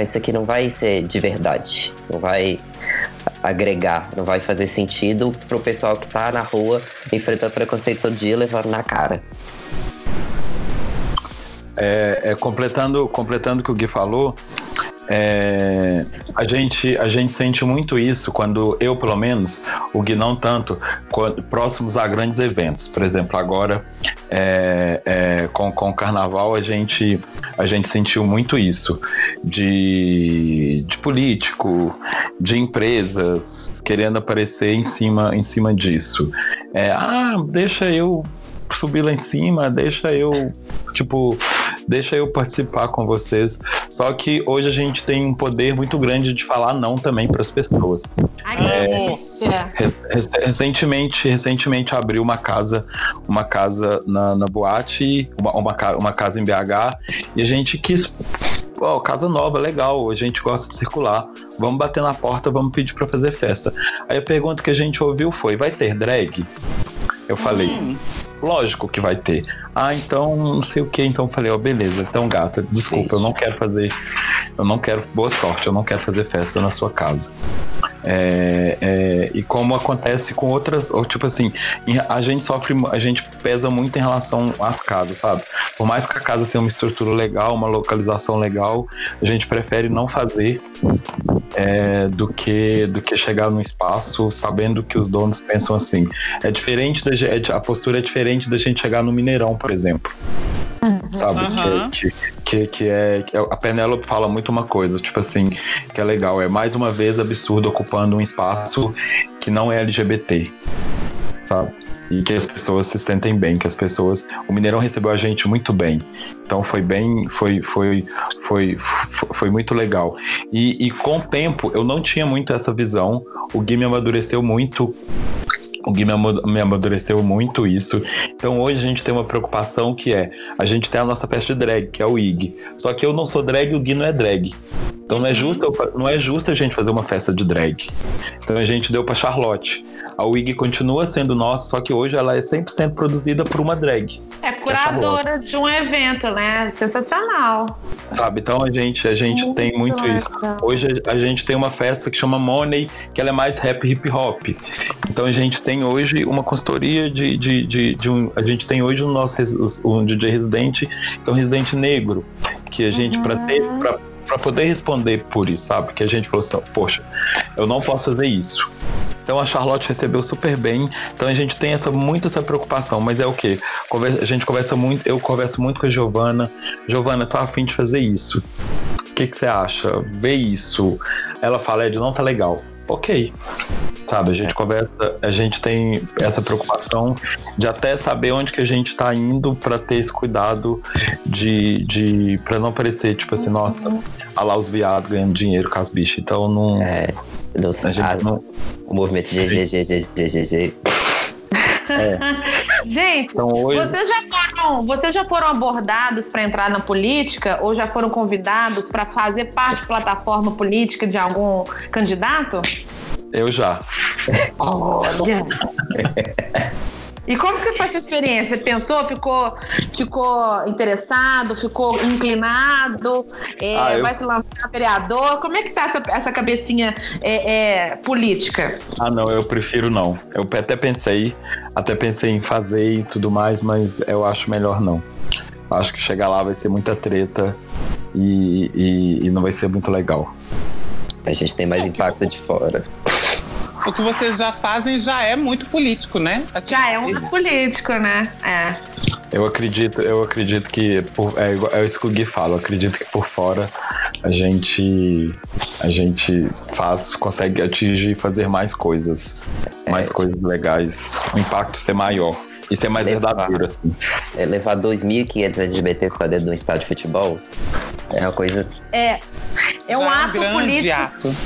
isso aqui não vai ser de verdade, não vai agregar, não vai fazer sentido pro pessoal que tá na rua enfrentando preconceito todo dia levando na cara. É, é, completando, completando o que o Gui falou, é, a, gente, a gente sente muito isso quando eu, pelo menos, o Gui não tanto, quando, próximos a grandes eventos. Por exemplo, agora é, é, com, com o carnaval a gente, a gente sentiu muito isso de, de político, de empresas querendo aparecer em cima, em cima disso. É, ah, deixa eu subir lá em cima, deixa eu, tipo, deixa eu participar com vocês. Só que hoje a gente tem um poder muito grande de falar não também para as pessoas. é, recentemente, recentemente abriu uma casa, uma casa na, na boate, uma, uma, uma casa em BH, e a gente quis oh, casa nova, legal, a gente gosta de circular, vamos bater na porta, vamos pedir para fazer festa. Aí a pergunta que a gente ouviu foi: vai ter drag? Eu falei, hum. Lógico que vai ter. Ah, então não sei o que. Então eu falei, ó, oh, beleza. Então, gata, desculpa, eu não quero fazer. Eu não quero. Boa sorte, eu não quero fazer festa na sua casa. É, é, e como acontece com outras, ou tipo assim, a gente sofre, a gente pesa muito em relação às casas, sabe? Por mais que a casa tenha uma estrutura legal, uma localização legal, a gente prefere não fazer é, do que do que chegar no espaço sabendo que os donos pensam assim. É diferente da é, a postura é diferente da gente chegar no Mineirão, por exemplo. Uhum. Sabe? Uhum. Que, que, que, é, que a Penélope fala muito uma coisa, tipo assim, que é legal. É mais uma vez absurdo ocupando um espaço que não é LGBT. Sabe? e que as pessoas se sentem bem, que as pessoas. O Mineirão recebeu a gente muito bem. Então foi bem, foi, foi, foi, foi, muito legal. E, e com o tempo eu não tinha muito essa visão. O Gui me amadureceu muito O Gui me amadureceu muito isso. Então hoje a gente tem uma preocupação que é: a gente tem a nossa festa de drag, que é o IG. Só que eu não sou drag e o Gui não é drag. Então não é justo, eu fa- não é justo a gente fazer uma festa de drag. Então a gente deu pra Charlotte. A WIG continua sendo nossa, só que hoje ela é 100% produzida por uma drag. É curadora de um evento, né? Sensacional. Sabe? Então a gente, a gente tem muito isso. Hoje a gente tem uma festa que chama Money, que ela é mais rap hip hop. Então a gente tem hoje uma consultoria de, de, de, de um. A gente tem hoje o nosso res- um DJ residente, que é um residente negro. Que a gente, pra ter. Pra, pra poder responder por isso, sabe? Que a gente falou assim, poxa, eu não posso fazer isso. Então a Charlotte recebeu super bem. Então a gente tem essa muito essa preocupação, mas é o quê? Conver- A gente conversa muito, eu converso muito com a Giovana. Giovana, tô afim de fazer isso. O que que você acha? Vê isso. Ela fala, Ed, não tá legal. Ok. Sabe, a gente conversa, a gente tem essa preocupação de até saber onde que a gente tá indo pra ter esse cuidado de, de para não parecer tipo assim, nossa, olha lá os viados ganhando dinheiro com as bichas. Então não, É, não, a gente não, o movimento GGGGGG. Gente, então hoje vocês já foram, vocês já foram abordados para entrar na política ou já foram convidados para fazer parte de plataforma política de algum candidato? eu já. Olha. E como que foi essa experiência? Você pensou, ficou, ficou interessado, ficou inclinado, é, Ah, eu- vai se lançar vereador? Como é que tá essa, essa cabecinha é, é, política? Ah, não, eu prefiro não. Eu até pensei, até pensei em fazer e tudo mais, mas eu acho melhor não. Acho que chegar lá vai ser muita treta e, e- e não vai ser muito legal. A gente tem mais impacto de fora. O que vocês já fazem já é muito político, né? Assim, Já é um político, né? É. Eu acredito, eu acredito que por, é, igual- é isso que o Gui fala. Eu acredito que por fora a gente a gente faz, consegue atingir e fazer mais coisas, mais coisas legais, o impacto ser maior e ser mais Levar. verdadeiro assim. É, levar 2.500 LGBTs pra dentro de um estádio de futebol é uma coisa. É, é um já ato político ato.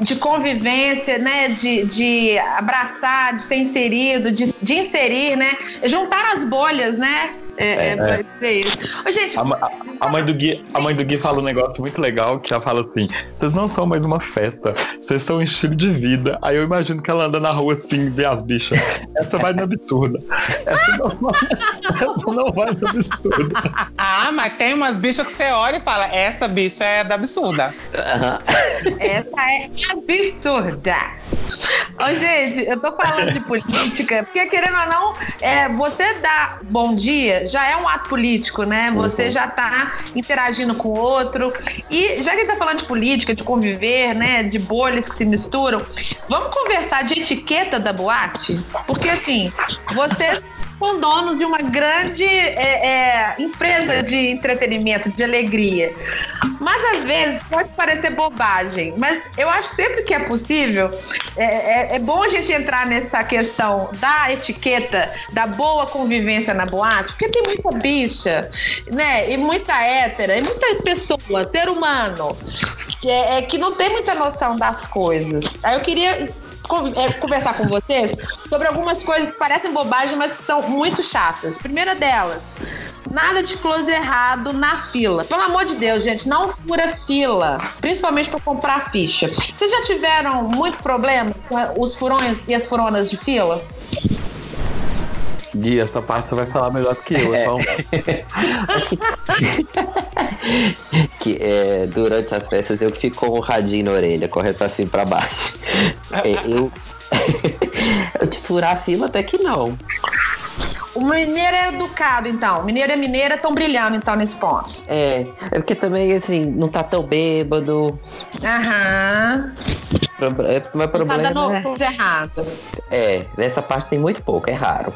de convivência, né? De, de abraçar, de ser inserido, de, de inserir, né? Juntar as bolhas, né? É, é, pode ser isso. Ô, gente, A, a- a mãe do Gui, a mãe do Gui fala um negócio muito legal que ela fala assim: vocês não são mais uma festa, vocês são um estilo de vida. Aí eu imagino que ela anda na rua assim, vê as bichas. Essa vai na absurda. Essa não vai, essa não vai na absurda. Ah, mas tem umas bichas que você olha e fala: essa bicha é da absurda. Essa é absurda. Ô, gente, eu tô falando de política, porque querendo ou não, é, você dar bom dia já é um ato político, né? Você Uhum. já tá interagindo com o outro. E já que a gente tá falando de política, de conviver, né? De bolhas que se misturam, vamos conversar de etiqueta da boate? Porque assim, vocês são donos de uma grande é, é, empresa de entretenimento, de alegria. Mas às vezes pode parecer bobagem, mas eu acho que sempre que é possível, é, é- é bom a gente entrar nessa questão da etiqueta, da boa convivência na boate, porque tem muita bicha, né? E muita hétera, e muita pessoa, ser humano, que, é, é que não tem muita noção das coisas. Aí eu queria conversar com vocês sobre algumas coisas que parecem bobagem, mas que são muito chatas. Primeira delas, nada de close errado na fila. Pelo amor de Deus, gente, não fura fila, principalmente para comprar ficha. Vocês já tiveram muito problema com os furões e as furonas de fila? Gui, essa parte você vai falar melhor do que eu. Então, que é, durante as festas eu fico com um radinho na orelha, correndo pra cima e pra baixo. É, eu. eu de furar a fila até que não. O mineiro é educado, então. Mineiro é mineira, estão brilhando, então, nesse ponto. É, é porque também, assim, não tá tão bêbado. Aham. Pro- é, Mas o Não tá problema dando é, coisa errada. é, nessa parte tem muito pouco, é raro.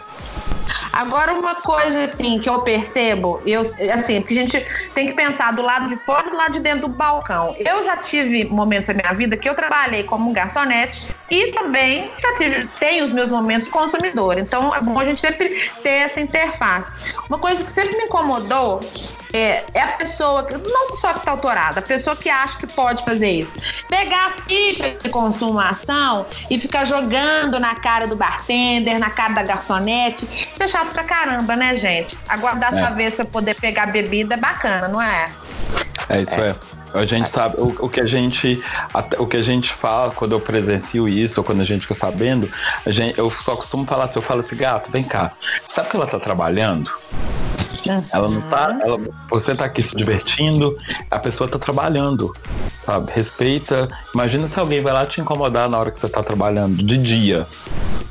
Agora, uma coisa assim que eu percebo, eu, assim, porque a gente tem que pensar do lado de fora e do lado de dentro do balcão. Eu já tive momentos da minha vida que eu trabalhei como garçonete e também já tive, tenho os meus momentos consumidor. Então é bom a gente sempre ter essa interface. Uma coisa que sempre me incomodou é, é a pessoa, que- não só que tá autorada, a pessoa que acha que pode fazer isso. Pegar a ficha de consumação e ficar jogando na cara do bartender, na cara da garçonete. Isso é chato pra caramba, né, gente? Aguardar É. sua vez pra poder pegar bebida é bacana, não é? É isso é. A gente sabe o, o que a gente até- o que a gente fala quando eu presencio isso ou quando a gente fica sabendo, a gente, eu só costumo falar assim, eu falo assim, gato, vem cá, sabe que ela tá trabalhando? Ela não tá, ela, você tá aqui se divertindo, a pessoa tá trabalhando, sabe? Respeita. Imagina se alguém vai lá te incomodar na hora que você tá trabalhando de dia,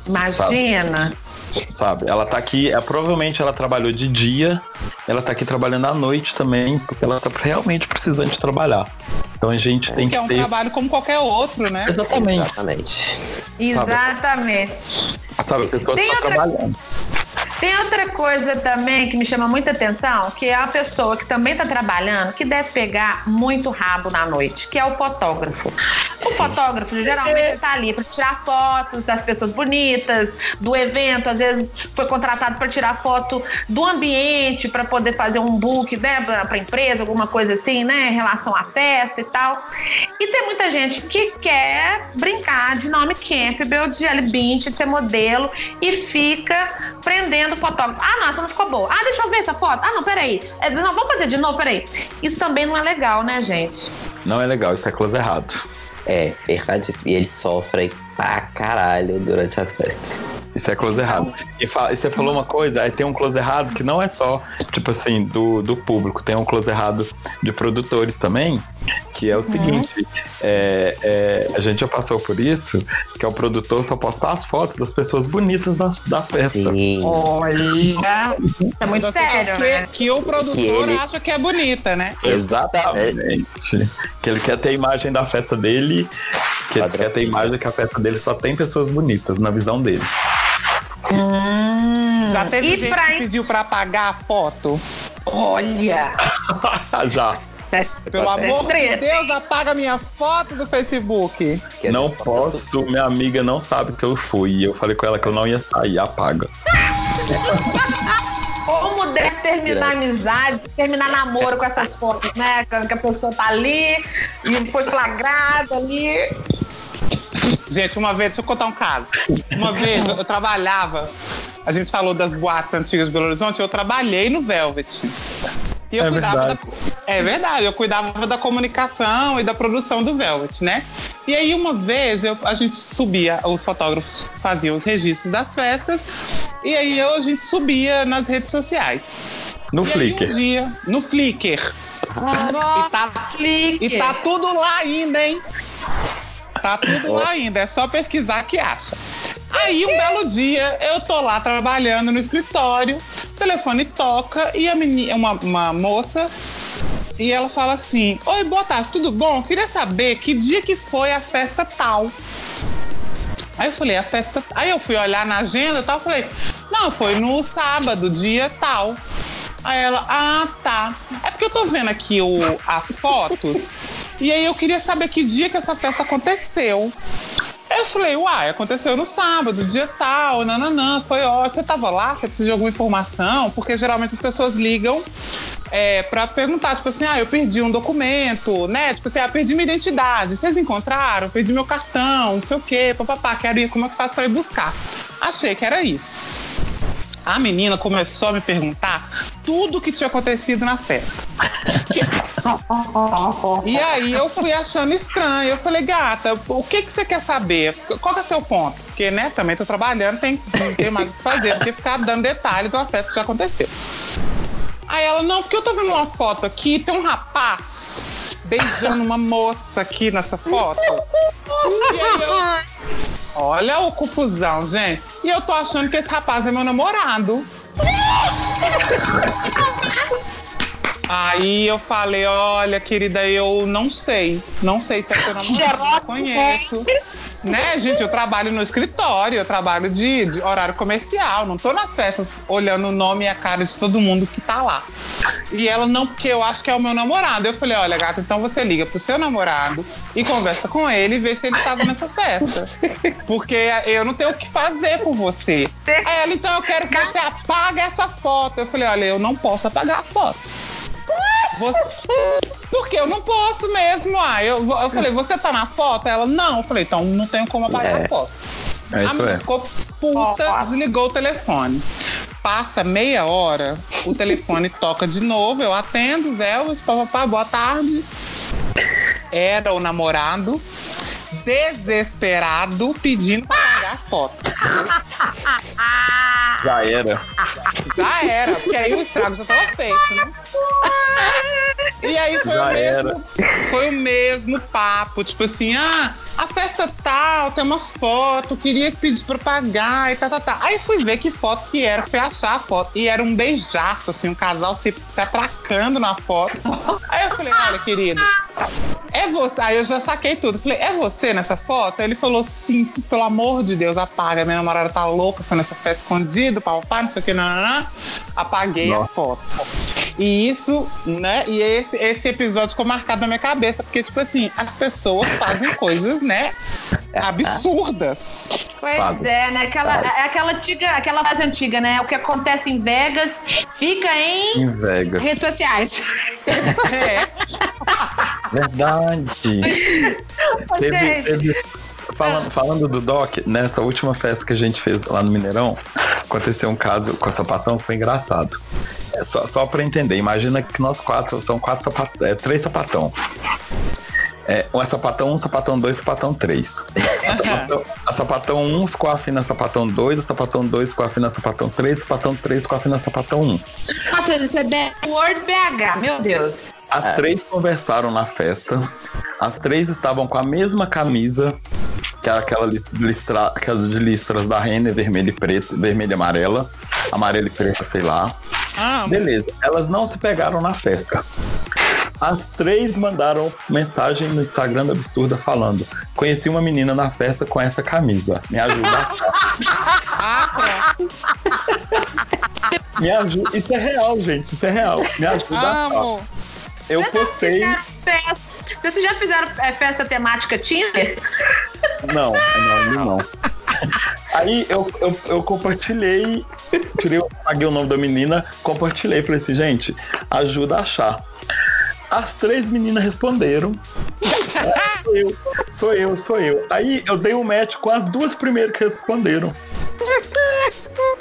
Imagina. sabe? Ela tá aqui, é, provavelmente ela trabalhou de dia, ela tá aqui trabalhando à noite também, porque ela tá realmente precisando de trabalhar. Então a gente tem Que que é um ter. trabalho como qualquer outro, né? Exatamente. Exatamente. Exatamente. Sabe, a pessoa Tem tá outra- trabalhando. Tem outra coisa também que me chama muita atenção, que é a pessoa que também está trabalhando, que deve pegar muito rabo na noite, que é o fotógrafo. O fotógrafo geralmente está ali para tirar fotos das pessoas bonitas, do evento, às vezes foi contratado para tirar foto do ambiente, para poder fazer um book, né, para a empresa, alguma coisa assim, né, em relação à festa e tal. E tem muita gente que quer brincar de nome Campbell, de Jelly Bean, de ser modelo e fica prendendo o fotógrafo. Ah, não, essa não ficou boa. Ah, deixa eu ver essa foto. Ah, não, peraí. É, não, vamos fazer de novo, peraí. Isso também não é legal, né, gente? Não é legal, isso é close errado. É, verdadíssimo. E eles sofrem pra caralho durante as festas. Isso é close errado. E, fa- e você falou uma coisa, aí tem um close errado que não é só, tipo assim, do, do público, tem um close errado de produtores também, que é o seguinte: é, é, a gente já passou por isso, que é o produtor só postar as fotos das pessoas bonitas da, da festa. Sim. Olha. É muito sério, que, né? que o produtor Que ele- acha que é bonita, né? Exatamente. Exatamente. Que ele quer ter a imagem da festa dele, que ele quer ter a imagem que a festa dele só tem pessoas bonitas, na visão dele. Hum. Já teve e gente pra... que pediu pra apagar a foto? Olha. Já. Pelo amor de. Deus, apaga minha foto do Facebook. Não posso, minha amiga não sabe que eu fui. E eu falei com ela que eu não ia sair, apaga. Como deve terminar a amizade, terminar namoro com essas fotos, né? Que a pessoa tá ali e foi flagrada ali. Gente, uma vez, deixa eu contar um caso. Uma vez eu trabalhava, a gente falou das boates antigas de Belo Horizonte, eu trabalhei no Velvet. E eu É cuidava verdade. da, é verdade, eu cuidava da comunicação e da produção do Velvet, né? E aí uma vez eu- a gente subia, os fotógrafos faziam os registros das festas, e aí eu- a gente subia nas redes sociais. No e Flickr. Aí um dia, no Flickr. E tá, Clique. e tá tudo lá ainda, hein? Tá tudo lá ainda, é só pesquisar que acha. Aí, um belo dia, eu tô lá trabalhando no escritório, o telefone toca e a menina, uma, uma moça, e ela fala assim: Oi, boa tarde, tudo bom? Queria saber que dia que foi a festa tal. Aí eu falei, a festa. Aí eu fui olhar na agenda e tal, falei, não, foi no sábado, dia tal. Aí ela, ah, tá. É porque eu tô vendo aqui o, as fotos. e aí eu queria saber que dia que essa festa aconteceu. Eu falei, uai, aconteceu no sábado, dia tal, nananã, foi ótimo. Você tava lá? Você precisa de alguma informação? Porque geralmente as pessoas ligam é, pra perguntar, tipo assim, ah, eu perdi um documento, né? Tipo assim, ah, perdi minha identidade. Vocês encontraram? Perdi meu cartão, não sei o quê, papapá, quero ir, como é que faço pra ir buscar? Achei que era isso. A menina começou a me perguntar tudo que tinha acontecido na festa. E aí eu fui achando estranho. Eu falei, gata, o que, que você quer saber? Qual que é seu ponto? Porque, né, também tô trabalhando, tem, não tem mais o que fazer do que ficar dando detalhe de uma festa que já aconteceu. Aí ela, não, porque eu tô vendo uma foto aqui, tem um rapaz beijando uma moça aqui nessa foto. E aí eu, Olha o confusão, gente. E eu tô achando que esse rapaz é meu namorado. Aí eu falei, olha, querida, eu não sei. Não sei se é seu namorado, não conheço. Né, gente, eu trabalho no escritório, eu trabalho de, de horário comercial, não tô nas festas olhando o nome e a cara de todo mundo que tá lá. E ela, não, porque eu acho que é o meu namorado. Eu falei, olha, gata, então você liga pro seu namorado e conversa com ele e vê se ele tava nessa festa. Porque eu não tenho o que fazer por você. Aí ela, então eu quero que você apague essa foto. Eu falei, olha, eu não posso apagar a foto. Você... Porque eu não posso mesmo. Ah, eu, eu falei, você tá na foto? Ela, não. Eu falei, então não tenho como apagar É. a foto. É a isso menina é. ficou puta, ó. desligou o telefone. Passa meia hora, o telefone toca de novo, eu atendo, Velvet, papapá, boa tarde. Era o namorado, desesperado, pedindo pra pagar a foto. Já era. Já era, porque aí o estrago já tava feito, né? E aí foi Já o mesmo, foi o mesmo papo, tipo assim, ah, a festa tal, tem umas fotos, queria que pedisse pra pagar e tá, tá, tá. Aí fui ver que foto que era, fui achar a foto. E era um beijaço, assim, um casal se, se atracando na foto. Aí eu falei, olha, querido, é você. Aí eu já saquei tudo. Falei, é você nessa foto? Aí ele falou, sim, pelo amor de Deus, apaga. Minha namorada tá louca, foi nessa festa escondido, pau, pau, não sei o que, não, não, não. Apaguei a Nossa. foto. E isso, né? E esse, esse episódio ficou marcado na minha cabeça, porque, tipo assim, as pessoas fazem coisas, né? Absurdas. Pois é, né? Aquela, é aquela antiga, aquela frase antiga, né? O que acontece em Vegas fica em Em Vegas. redes sociais. É. Verdade. Teve, teve- falando, falando do Doc, nessa última festa que a gente fez lá no Mineirão, aconteceu um caso com a sapatão que foi engraçado. É só, só pra entender, imagina que nós quatro, são quatro sapatão, é, três sapatão. É, um é sapatão 1, um, sapatão 2, sapatão 3. Sapatão- A sapatão 1 um ficou afim na sapatão 2, a sapatão 2 ficou afim na sapatão 3, a sapatão 3 ficou afim na sapatão 1. Nossa, você é Word BH, meu Deus. As três conversaram na festa. As três estavam com a mesma camisa, que era aquela lis- listra, aquela de listras da Renner, vermelha e preta, vermelha e amarela, amarela e preta, sei lá. Ah, Beleza, elas não se pegaram na festa. As três mandaram mensagem no Instagram da Absurda falando: Conheci uma menina na festa com essa camisa. Me ajuda. a achar." ah, pronto. Me ajuda. Isso é real, gente. Isso é real. Me ajuda. a achar." Amo. Eu postei. Vocês já fizeram é, festa temática Tinder? Não, não, não. Aí eu, eu, eu compartilhei, tirei, paguei o nome da menina, compartilhei, falei assim, gente, ajuda a achar. As três meninas responderam. sou eu, sou eu, sou eu. Aí eu dei um match com as duas primeiras que responderam.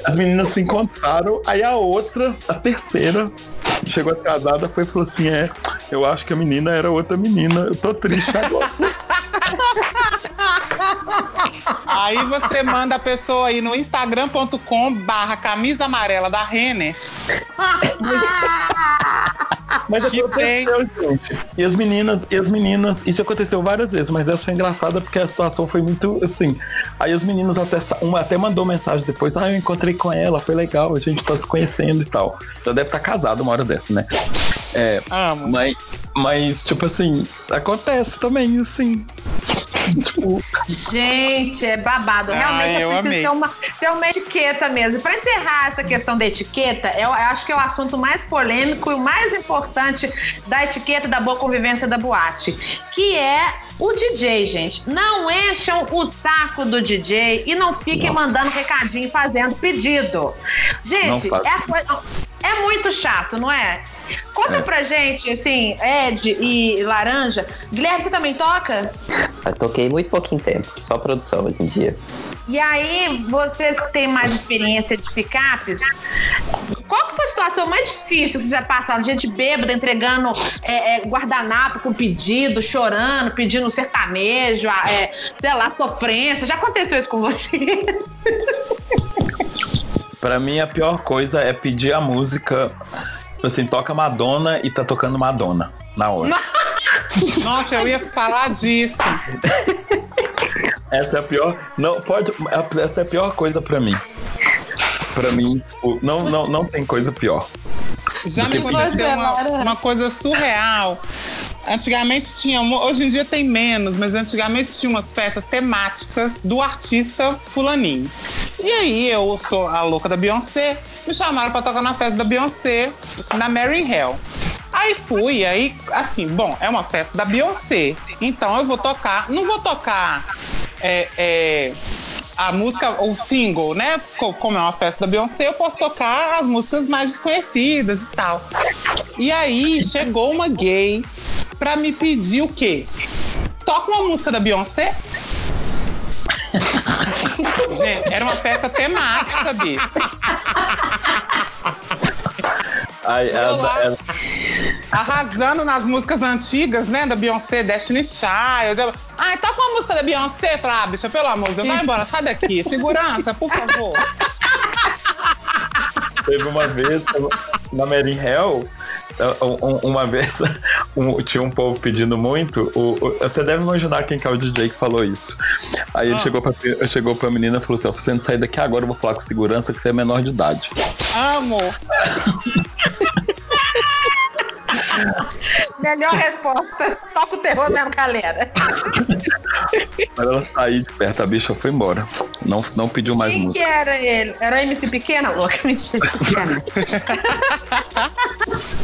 As meninas se encontraram, aí a outra, a terceira, chegou atrasada, foi e falou assim: é, eu acho que a menina era outra menina, eu tô triste agora. Aí você manda a pessoa aí no instagram.com barra camisa amarela da Renner. Mas Que aconteceu, gente. E as meninas, e as meninas, isso aconteceu várias vezes, mas essa foi engraçada porque a situação foi muito assim. Aí as meninas até uma até mandou mensagem depois, ah, eu encontrei com ela, foi legal, a gente tá se conhecendo e tal. Já deve estar casado uma hora dessa, né? É, Amo. mas, mas tipo assim, acontece também, assim. Tipo, Gente, é babado. Realmente Ai, eu é preciso amei. ter uma, ter uma etiqueta mesmo. Pra encerrar essa questão da etiqueta, eu, eu acho que é o assunto mais polêmico e o mais importante da etiqueta da boa convivência da boate, que é o DJ, gente. Não encham o saco do DJ e não fiquem Nossa. mandando recadinho e fazendo pedido. Gente, é, a coisa- é muito chato, não é? Conta É. pra gente, assim, Ed e Laranja. Guilherme, você também toca? Eu toquei muito pouquinho tempo, só produção hoje em dia. E aí, você que tem mais experiência de picapes, qual que foi a situação mais difícil que vocês já passaram? Gente bêbada entregando é, é, guardanapo com pedido, chorando, pedindo sertanejo, é, sei lá, sofrência. Já aconteceu isso com você? pra mim a pior coisa é pedir a música, tipo assim, toca Madonna e tá tocando Madonna na hora. Nossa, eu ia falar disso. Essa é a pior. Não, pode. Essa é a pior coisa pra mim. Pra mim, tipo, não, não, não tem coisa pior. Já me aconteceu uma, uma coisa surreal. Antigamente tinha, hoje em dia tem menos, mas antigamente tinha umas festas temáticas do artista fulaninho. E aí eu sou a louca da Beyoncé, me chamaram pra tocar na festa da Beyoncé na Mary Hell. Aí fui, aí assim, bom, é uma festa da Beyoncé, então eu vou tocar, não vou tocar é, é, a música, o single, né? Co- Como é uma festa da Beyoncé, eu posso tocar as músicas mais desconhecidas e tal. E aí chegou uma gay pra me pedir o quê? Toca uma música da Beyoncé? Gente, era uma festa temática, bicho. Eu ela- ela- arrasando nas músicas antigas, né? Da Beyoncé, Destiny Child. Eu- Ai, toca uma música da Beyoncé. Falei, ah, bicha, pelo amor de Deus, vai embora, sai daqui. Segurança, por favor. Teve uma vez na Merin Hell, um- uma vez um- tinha um povo pedindo muito. o- o- você deve imaginar quem que é o DJ que falou isso. Aí ele Ah. chegou, pra, chegou pra menina e falou assim: ó, se você não sair daqui agora, eu vou falar com segurança que você é menor de idade. Amo. Melhor resposta. Toca o terror mesmo, galera. Mas ela saiu de perto, a bicha foi embora. Não, não pediu mais Quem que música. era ele? Era a MC Pequena? Louca, mentira, pequena.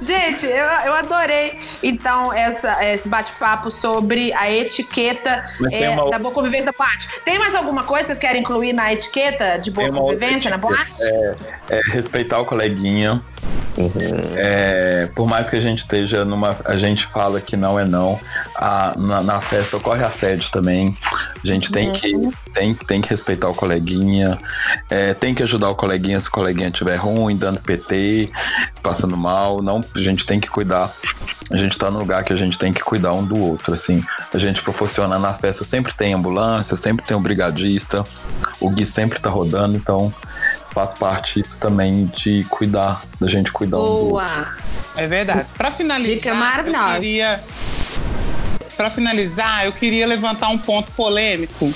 Gente, eu, eu adorei, então, essa, esse bate-papo sobre a etiqueta é, uma da boa convivência da boate. Tem mais alguma coisa que vocês querem incluir na etiqueta de boa convivência na boate? É, respeitar o coleguinha. É, por mais que a gente esteja numa. A gente fala que não é não. A, na, na festa ocorre assédio também. A gente tem, que, tem, tem que respeitar o coleguinha. é, tem que ajudar o coleguinha se o coleguinha estiver ruim, dando PT, passando mal. Não, a gente tem que cuidar. A gente tá num lugar que a gente tem que cuidar um do outro, assim. A gente proporciona na festa, sempre tem ambulância, sempre tem um brigadista, o Gui sempre tá rodando, então faz parte isso também de cuidar, da gente cuidar um do outro. Boa. É verdade. Pra finalizar, Dica maravilhosa. eu queria. Pra finalizar, eu queria levantar um ponto polêmico.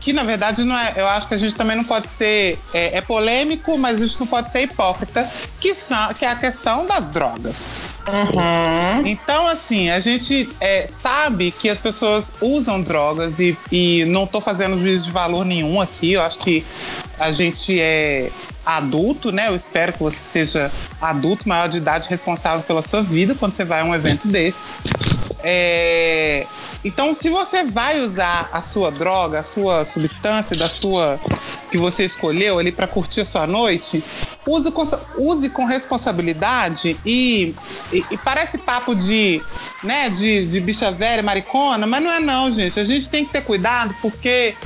Que na verdade não é. Eu acho que a gente também não pode ser. É, é polêmico, mas a gente não pode ser hipócrita, que, são, que é a questão das drogas. Uhum. Então, assim, a gente é, sabe que as pessoas usam drogas e, e não tô fazendo juízo de valor nenhum aqui. Eu acho que a gente é adulto, né? Eu espero que você seja adulto, maior de idade, responsável pela sua vida quando você vai a um evento desse. É, Então, se você vai usar a sua droga, a sua substância da sua que você escolheu ali para curtir a sua noite, use com, use com responsabilidade e, e- e parece papo de, né, de, de bicha velha, maricona, mas não é não, gente. A gente tem que ter cuidado porque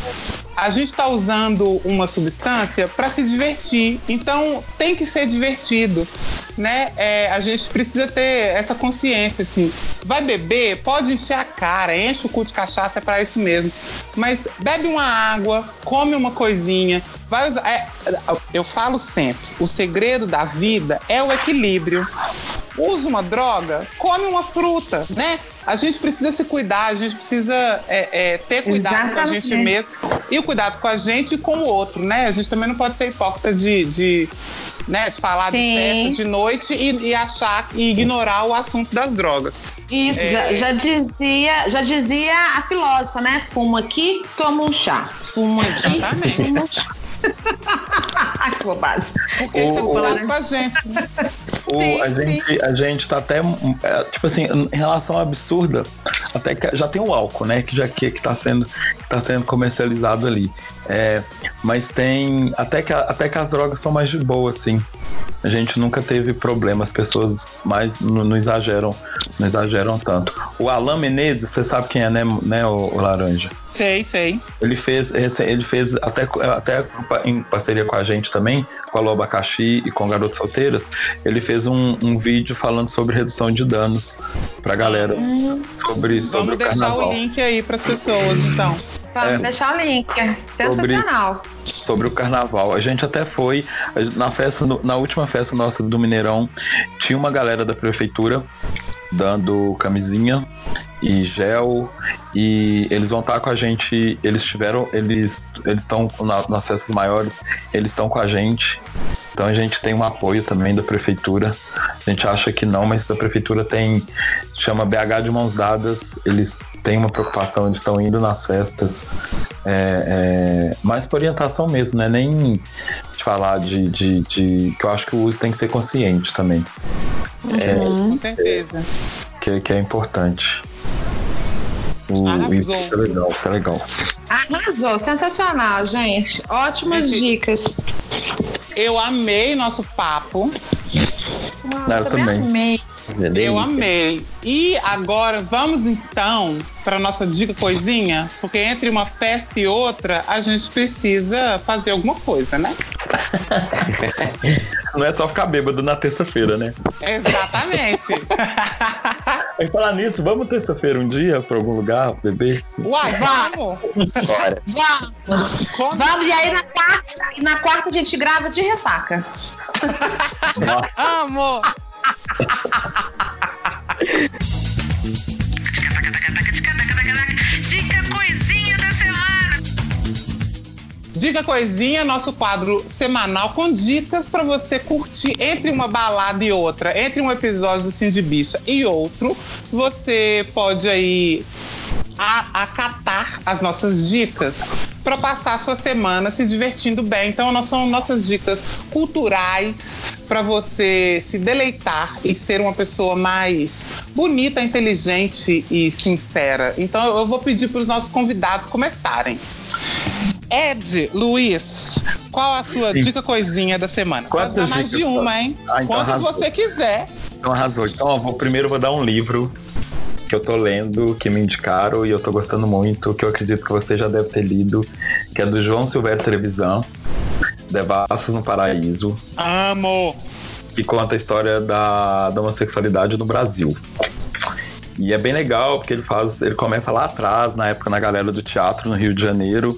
a gente está usando uma substância para se divertir. Então tem que ser divertido, né? É, a gente precisa ter essa consciência, assim. Vai beber, pode encher a cara, enche o cu de cachaça, é para isso mesmo. Mas bebe uma água, come uma coisinha, vai usar. é, eu falo sempre, o segredo da vida é o equilíbrio usa uma droga, come uma fruta, né? A gente precisa se cuidar, a gente precisa é, é, ter cuidado com a gente Exatamente. mesmo e o cuidado com a gente e com o outro, né? A gente também não pode ser hipócrita de, de, né, de falar de Sim. festa de noite e, e achar e ignorar o assunto das drogas. Isso, É. já, já dizia, já dizia a filósofa, né? Fuma aqui, toma um chá. Fuma aqui, Exatamente. toma um chá. Que bobagem. Porque isso é O- com a gente. né? O- Sim, a, gente, a gente tá até. é, Tipo assim, em relação à absurda, até que já tem o álcool, né? Que já que, que tá sendo, que tá sendo comercializado ali. É, mas tem. Até que, até que as drogas são mais de boa, assim. A gente nunca teve problema, as pessoas mais não, não exageram, não exageram tanto. O Alan Menezes, você sabe quem é, né, né o, o Laranja? Sei, sei. Ele fez, ele fez até, até em parceria com a gente também, com a Abacaxi e com Garotas Solteiras, ele fez um, um vídeo falando sobre redução de danos pra galera. Sobre, sobre Vamos o deixar carnaval. o link aí para as pessoas, então. Vamos É. deixar o link. Sensacional. sobre o carnaval. A gente até foi na festa, na última festa nossa do Mineirão, tinha uma galera da prefeitura dando camisinha e gel e eles vão estar com a gente. Eles tiveram, eles eles estão na- nas festas maiores, eles estão com a gente. Então a gente tem um apoio também da prefeitura. A gente acha que não, mas a prefeitura tem chama BH de mãos dadas. Eles têm uma preocupação, eles estão indo nas festas. É, é, mais por orientação mesmo, né? Nem de falar de, de, de- Que eu acho que o uso tem que ser consciente também, Com certeza. que, que é importante. O, Arrasou. isso é legal, isso é legal. Arrasou, sensacional, gente. Ótimas Gente, dicas. Eu amei nosso papo. Nossa, eu também. amei. Eu amei. E agora vamos então para nossa dica coisinha, porque entre uma festa e outra a gente precisa fazer alguma coisa, né? Não é só ficar bêbado na terça-feira, né? Exatamente. E falar nisso, vamos terça-feira um dia pra algum lugar beber? Uai, vamos! Bora. Vamos. Como- Vamos, e aí na quarta, na quarta a gente grava de ressaca. Amo! Dica coisinha da semana. Dica Coisinha, nosso quadro semanal com dicas para você curtir entre uma balada e outra, entre um episódio do Cindy Bicha e outro. Você pode aí a- acatar as nossas dicas para passar a sua semana se divertindo bem. Então, são nossas dicas culturais para você se deleitar e ser uma pessoa mais bonita, inteligente e sincera. Então, eu vou pedir para os nossos convidados começarem. Ed, Luiz, qual a sua Sim. dica coisinha da semana? Quantas Pode dar mais de uma, hein? Ah, então Quantas arrasou. você quiser. Então arrasou. Então, ó, vou, primeiro vou dar um livro que eu tô lendo, que me indicaram e eu tô gostando muito, que eu acredito que você já deve ter lido, que é do João Silvério Televisão, Devassos no Paraíso, Amo! que conta a história da, da homossexualidade no Brasil. E é bem legal, porque ele faz. Ele começa lá atrás, na época na galera do teatro no Rio de Janeiro,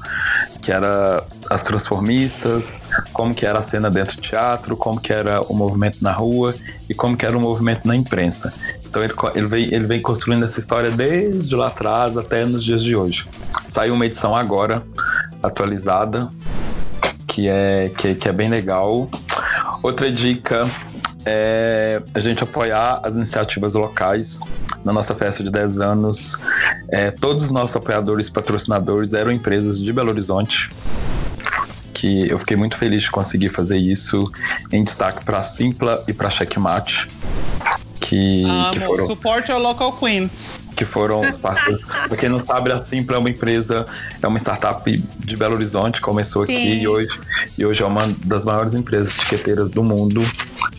que era as transformistas, como que era a cena dentro do teatro, como que era o movimento na rua e como que era o movimento na imprensa. Então ele, ele, vem, ele vem construindo essa história desde lá atrás até nos dias de hoje. Saiu uma edição agora, atualizada, que é, que, que é bem legal. Outra dica é a gente apoiar as iniciativas locais. Na nossa festa de 10 anos, é, todos os nossos apoiadores e patrocinadores eram empresas de Belo Horizonte. Que eu fiquei muito feliz de conseguir fazer isso, em destaque para a Simpla e para a Checkmate, que, que Amo. foram Support your local queens. que foram os parceiros. pra quem não sabe, a Simpla é uma empresa, é uma startup de Belo Horizonte, começou Sim. aqui e hoje, e hoje é uma das maiores empresas etiqueteiras do mundo.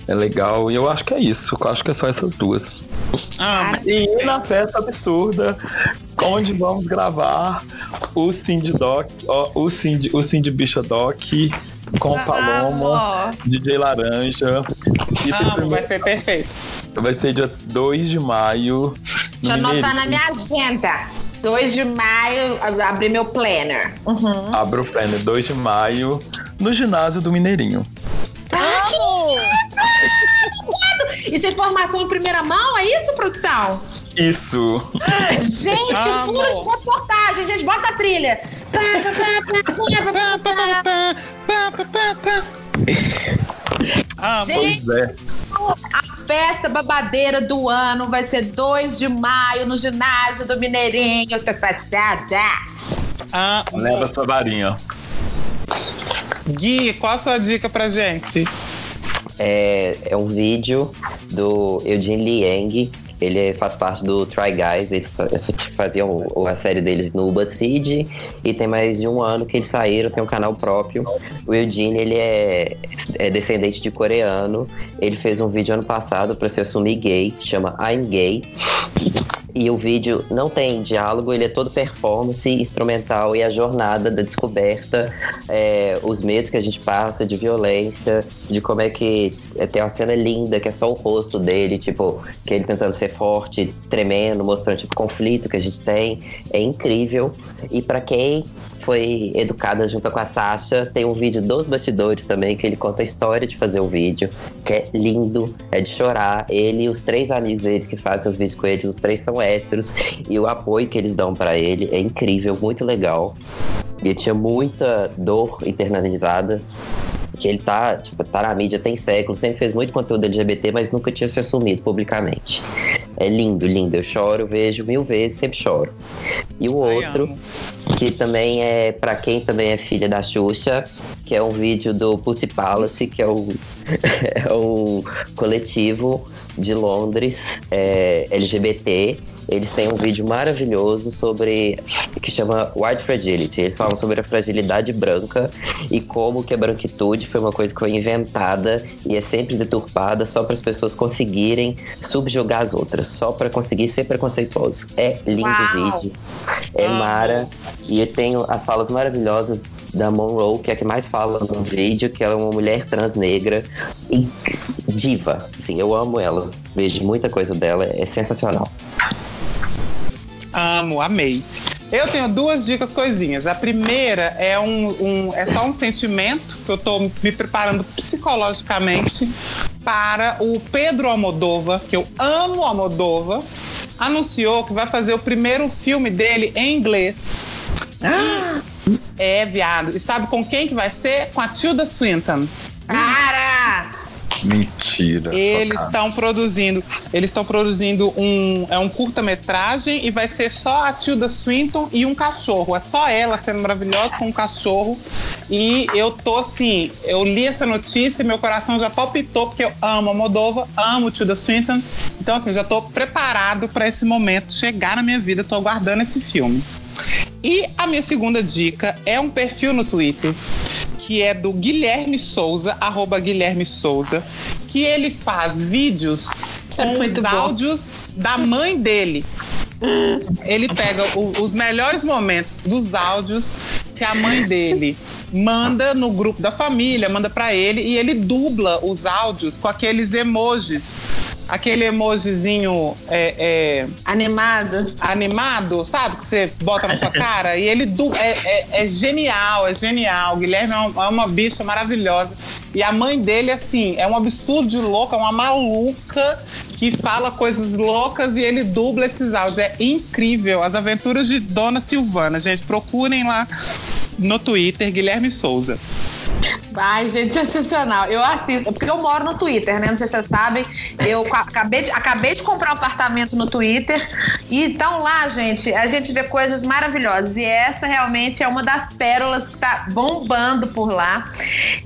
É legal, e eu acho que é isso, eu acho que é só essas duas. Amo. E na festa absurda, onde vamos gravar o Cindy Doc, ó, o Cindy, o Cindy Bicha Doc com o Palomo, Amo. DJ Laranja. E tem Amo, primeiro- vai ser perfeito. vai ser dia 2 de maio. Deixa eu anotar na minha agenda. 2 de maio, ab- abri meu planner. Uhum. Abra o planner 2 de maio no ginásio do Mineirinho. Isso é informação em primeira mão? É isso, produção? Isso! Gente, Amo. furo de reportagem, gente, bota a trilha. Amo. Gente, Pois é. a festa babadeira do ano vai ser 2 de maio no ginásio do Mineirinho. Tô passada. Amo. Leva sua varinha. Gui, qual a sua dica pra gente? É, é um vídeo do Eugene Liang. Ele faz parte do Try Guys. Eles fa- faziam a série deles no BuzzFeed. E tem mais de um ano que eles saíram, tem um canal próprio. O Eugene, ele é, é descendente de coreano. Ele fez um vídeo ano passado para se assumir gay. Chama I'm Gay. E o vídeo não tem diálogo, ele é todo performance, instrumental e a jornada da descoberta, é, os medos que a gente passa de violência, de como é que é, tem uma cena linda que é só o rosto dele, tipo, que ele tentando ser forte, tremendo, mostrando tipo, o conflito que a gente tem. É incrível. E pra quem foi educada junto com a Sasha, tem um vídeo dos bastidores também, que ele conta a história de fazer o vídeo, que é lindo, é de chorar. Ele e os três amigos deles que fazem os vídeos com eles, os três são héteros, e o apoio que eles dão pra ele é incrível, muito legal. E tinha muita dor internalizada. Que ele tá, tipo, tá na mídia tem séculos, sempre fez muito conteúdo LGBT, mas nunca tinha se assumido publicamente. É lindo, lindo. Eu choro, vejo mil vezes, sempre choro. E o outro, que também é pra quem também é filha da Xuxa, que é um vídeo do Pussy Palace, que é um, é um coletivo de Londres é, LGBT eles têm um vídeo maravilhoso sobre que chama White Fragility. Eles falam sobre a fragilidade branca e como que a branquitude foi uma coisa que foi inventada e é sempre deturpada só para as pessoas conseguirem subjugar as outras, só para conseguir ser preconceituosos. É lindo o Uau! vídeo, é mara e eu tenho as falas maravilhosas da Monroe, que é a que mais fala no vídeo, que ela é uma mulher trans negra e diva. Assim, eu amo ela. Vejo muita coisa dela, é sensacional. Amo, amei. Eu tenho duas dicas coisinhas. A primeira é um, um- é só um sentimento que eu tô me preparando psicologicamente para o Pedro Almodova, que eu amo Almodova, anunciou que vai fazer o primeiro filme dele em inglês. É, viado. E sabe com quem que vai ser? Com a Tilda Swinton. Cara! Mentira. Eles estão produzindo, eles estão produzindo um, é um curta-metragem e vai ser só a Tilda Swinton e um cachorro. É só ela sendo maravilhosa com um cachorro. E eu tô assim, eu li essa notícia e meu coração já palpitou porque eu amo a Moldova, amo Tilda Swinton. Então assim, já tô preparado para esse momento chegar na minha vida, tô aguardando esse filme. E a minha segunda dica é um perfil no Twitter que é do Guilherme Souza, arroba Guilherme Souza, que ele faz vídeos É com os bom. áudios da mãe dele. Ele pega o- os melhores momentos dos áudios que a mãe dele manda no grupo da família, manda pra ele e ele dubla os áudios com aqueles emojis. Aquele emojizinho é, é, Animado. animado, sabe? Que você bota na sua cara. E ele du- é, é- é genial, é genial. O Guilherme é uma, é uma bicha maravilhosa. E a mãe dele, assim, é um absurdo de louca, é uma maluca que fala coisas loucas e ele dubla esses áudios. É incrível. As aventuras de Dona Silvana. Gente, procurem lá no Twitter, Guilherme Souza. Ai, gente, sensacional. Eu assisto, porque eu moro no Twitter, né? Não sei se vocês sabem. Eu ca- acabei de, acabei de comprar um apartamento no Twitter. E então lá, gente, a gente vê coisas maravilhosas. E essa realmente é uma das pérolas que tá bombando por lá.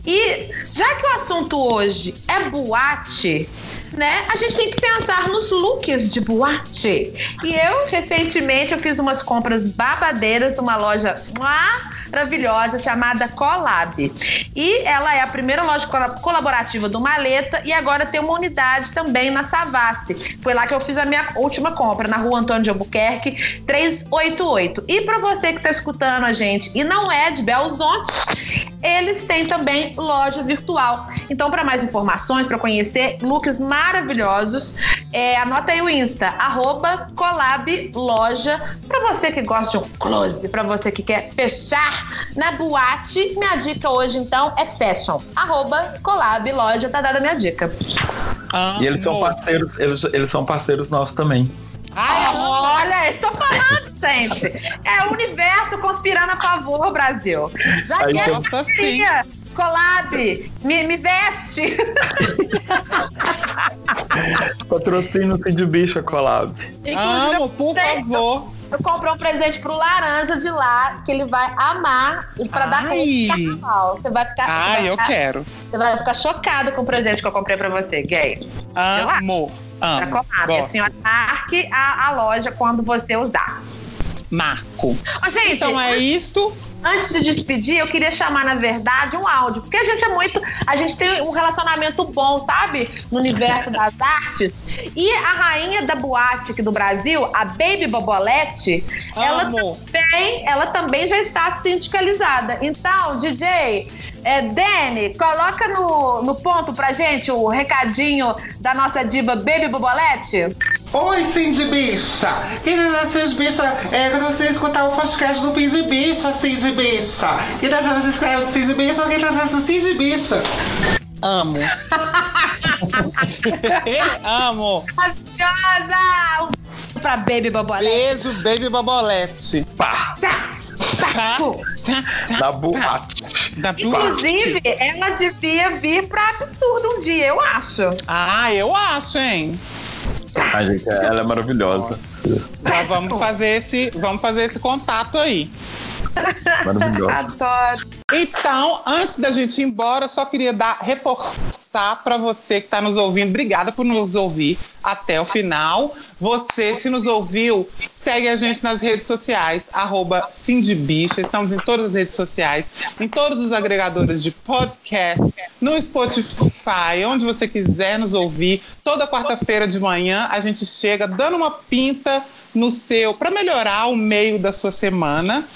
E já que o assunto hoje é boate. Né? A gente tem que pensar nos looks de boate. E eu, recentemente, eu fiz umas compras babadeiras numa loja maravilhosa chamada Colab. E ela é a primeira loja cola- colaborativa do Maleta e agora tem uma unidade também na Savassi. Foi lá que eu fiz a minha última compra, na rua Antônio de Albuquerque, 388. E para você que tá escutando a gente e não é de Belzonte, eles têm também loja virtual. Então, para mais informações, para conhecer looks maravilhosos, é, anota aí o Insta, arroba Colab Loja. Para você que gosta de um close, para você que quer fechar na boate, minha dica hoje, então, é fashion. Arroba Colab Loja, tá dada a minha dica. E eles são parceiros, eles, eles são parceiros nossos também. Ai. Olha, eu tô falando, gente. É o universo conspirando a favor, Brasil. Já Aí quero gosta sim. parceria. Colab, me, me veste. Patrocínio de bicha collab. Inclusive, Amo, por favor. Eu comprei um presente pro Laranja de lá, que ele vai amar e pra dar Ai. pra ele no carnaval. Você vai ficar. Ai, vai eu ficar- quero. Você vai ficar chocado com o presente que eu comprei pra você, gay. Amo. Pra Amo. Colab. Gosto. Assim, marque a, a loja quando você usar. Marco. Ó, gente, Então é isto. Antes de despedir, eu queria chamar, na verdade, um áudio. Porque a gente é muito. A gente tem um relacionamento bom, sabe? No universo das artes. E a rainha da boate aqui do Brasil, a Baby Bobolete, ela também, ela também já está sindicalizada. Então, DJ. É, Dani, coloca no, no ponto pra gente o recadinho da nossa diva Baby Bobolete. Oi, Cindy Bicha! Querida Cindy Bicha, é, quando você escutar o podcast do Cindy Bicha, Cindy Bicha. Que tal você escreve Cindy Bicha ou que tal você Cindy Bicha? Amo. Amo. Maravilhosa! Um pra Baby Bobolete. Beijo, baby babolete. Pá, Tá? Da boate. Da. Inclusive, ela devia vir pra absurdo um dia, eu acho. Ah, eu acho, hein? A gente, ela é maravilhosa. Já vamos fazer esse, vamos fazer esse contato aí. Maravilhosa. Adoro. Então, antes da gente ir embora, eu só queria dar reforçar para você que está nos ouvindo. Obrigada por nos ouvir até o final. Você, se nos ouviu, segue a gente nas redes sociais, arroba. Estamos em todas as redes sociais, em todos os agregadores de podcast, no Spotify, onde você quiser nos ouvir. Toda quarta-feira de manhã a gente chega dando uma pinta no seu para melhorar o meio da sua semana.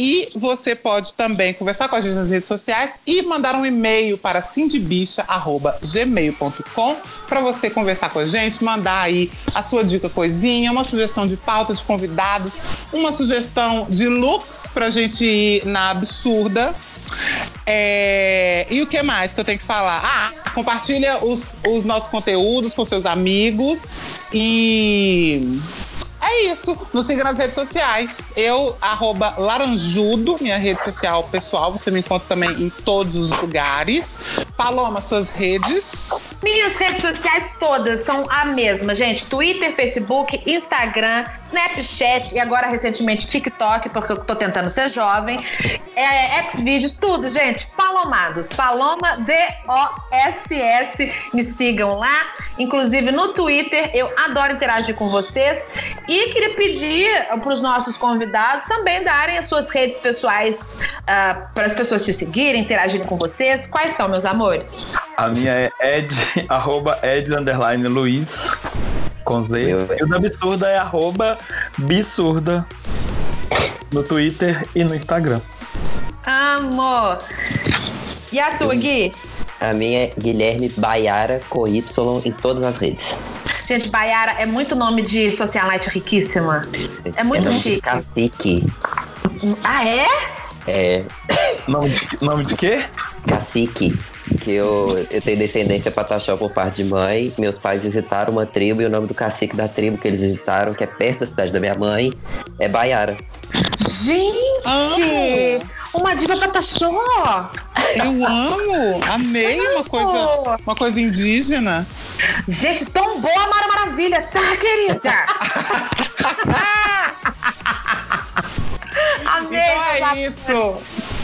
E você pode também conversar com a gente nas redes sociais e mandar um e-mail para cindybicha@gmail.com para você conversar com a gente, mandar aí a sua dica coisinha, uma sugestão de pauta de convidados, uma sugestão de looks pra gente ir na absurda. É, E o que mais que eu tenho que falar? Ah, compartilha os, os nossos conteúdos com seus amigos e é isso. Nos siga nas redes sociais. Eu, arroba Laranjudo, minha rede social pessoal. Você me encontra também em todos os lugares. Paloma, suas redes. Minhas redes sociais todas são a mesma, gente. Twitter, Facebook, Instagram, Snapchat e agora recentemente TikTok, porque eu tô tentando ser jovem. É, Xvideos, tudo, gente. Palomados. Paloma D-O-S-S. Me sigam lá. Inclusive no Twitter, eu adoro interagir com vocês. E queria pedir para os nossos convidados também darem as suas redes pessoais para as pessoas te seguirem, interagirem com vocês. Quais são, meus amores? A minha é ed, arroba ed, underline Luiz, com Z. Eu- E o da Absurda é arroba Bissurda, no Twitter e no Instagram. Amor. E a sua, Gui? A minha é Guilherme Baiara com Y em todas as redes. Gente, Baiara é muito nome de socialite riquíssima. É muito de chique. Cacique. Ah, é? É, Nome de, nome de quê? cacique. Que eu, eu tenho descendência pataxó por parte de mãe. Meus pais visitaram uma tribo e o nome do cacique da tribo que eles visitaram, que é perto da cidade da minha mãe, é Baiara. Gente! Amo! Uma diva pataxó! Eu amo! Amei uma coisa, uma coisa indígena. Gente, tão boa a Mara Maravilha, tá, querida? Amei! Então é isso.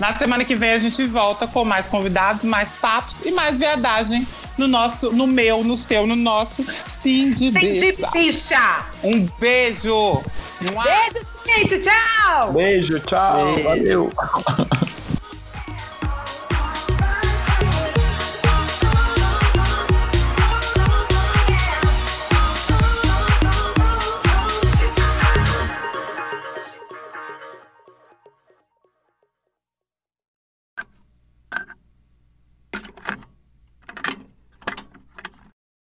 Na semana que vem a gente volta com mais convidados, mais papos e mais viadagem no nosso, no meu, no seu, no nosso Sim de Sim, de Bicha. bicha! Um beijo! Mua. Beijo, gente, tchau! Beijo, tchau, valeu.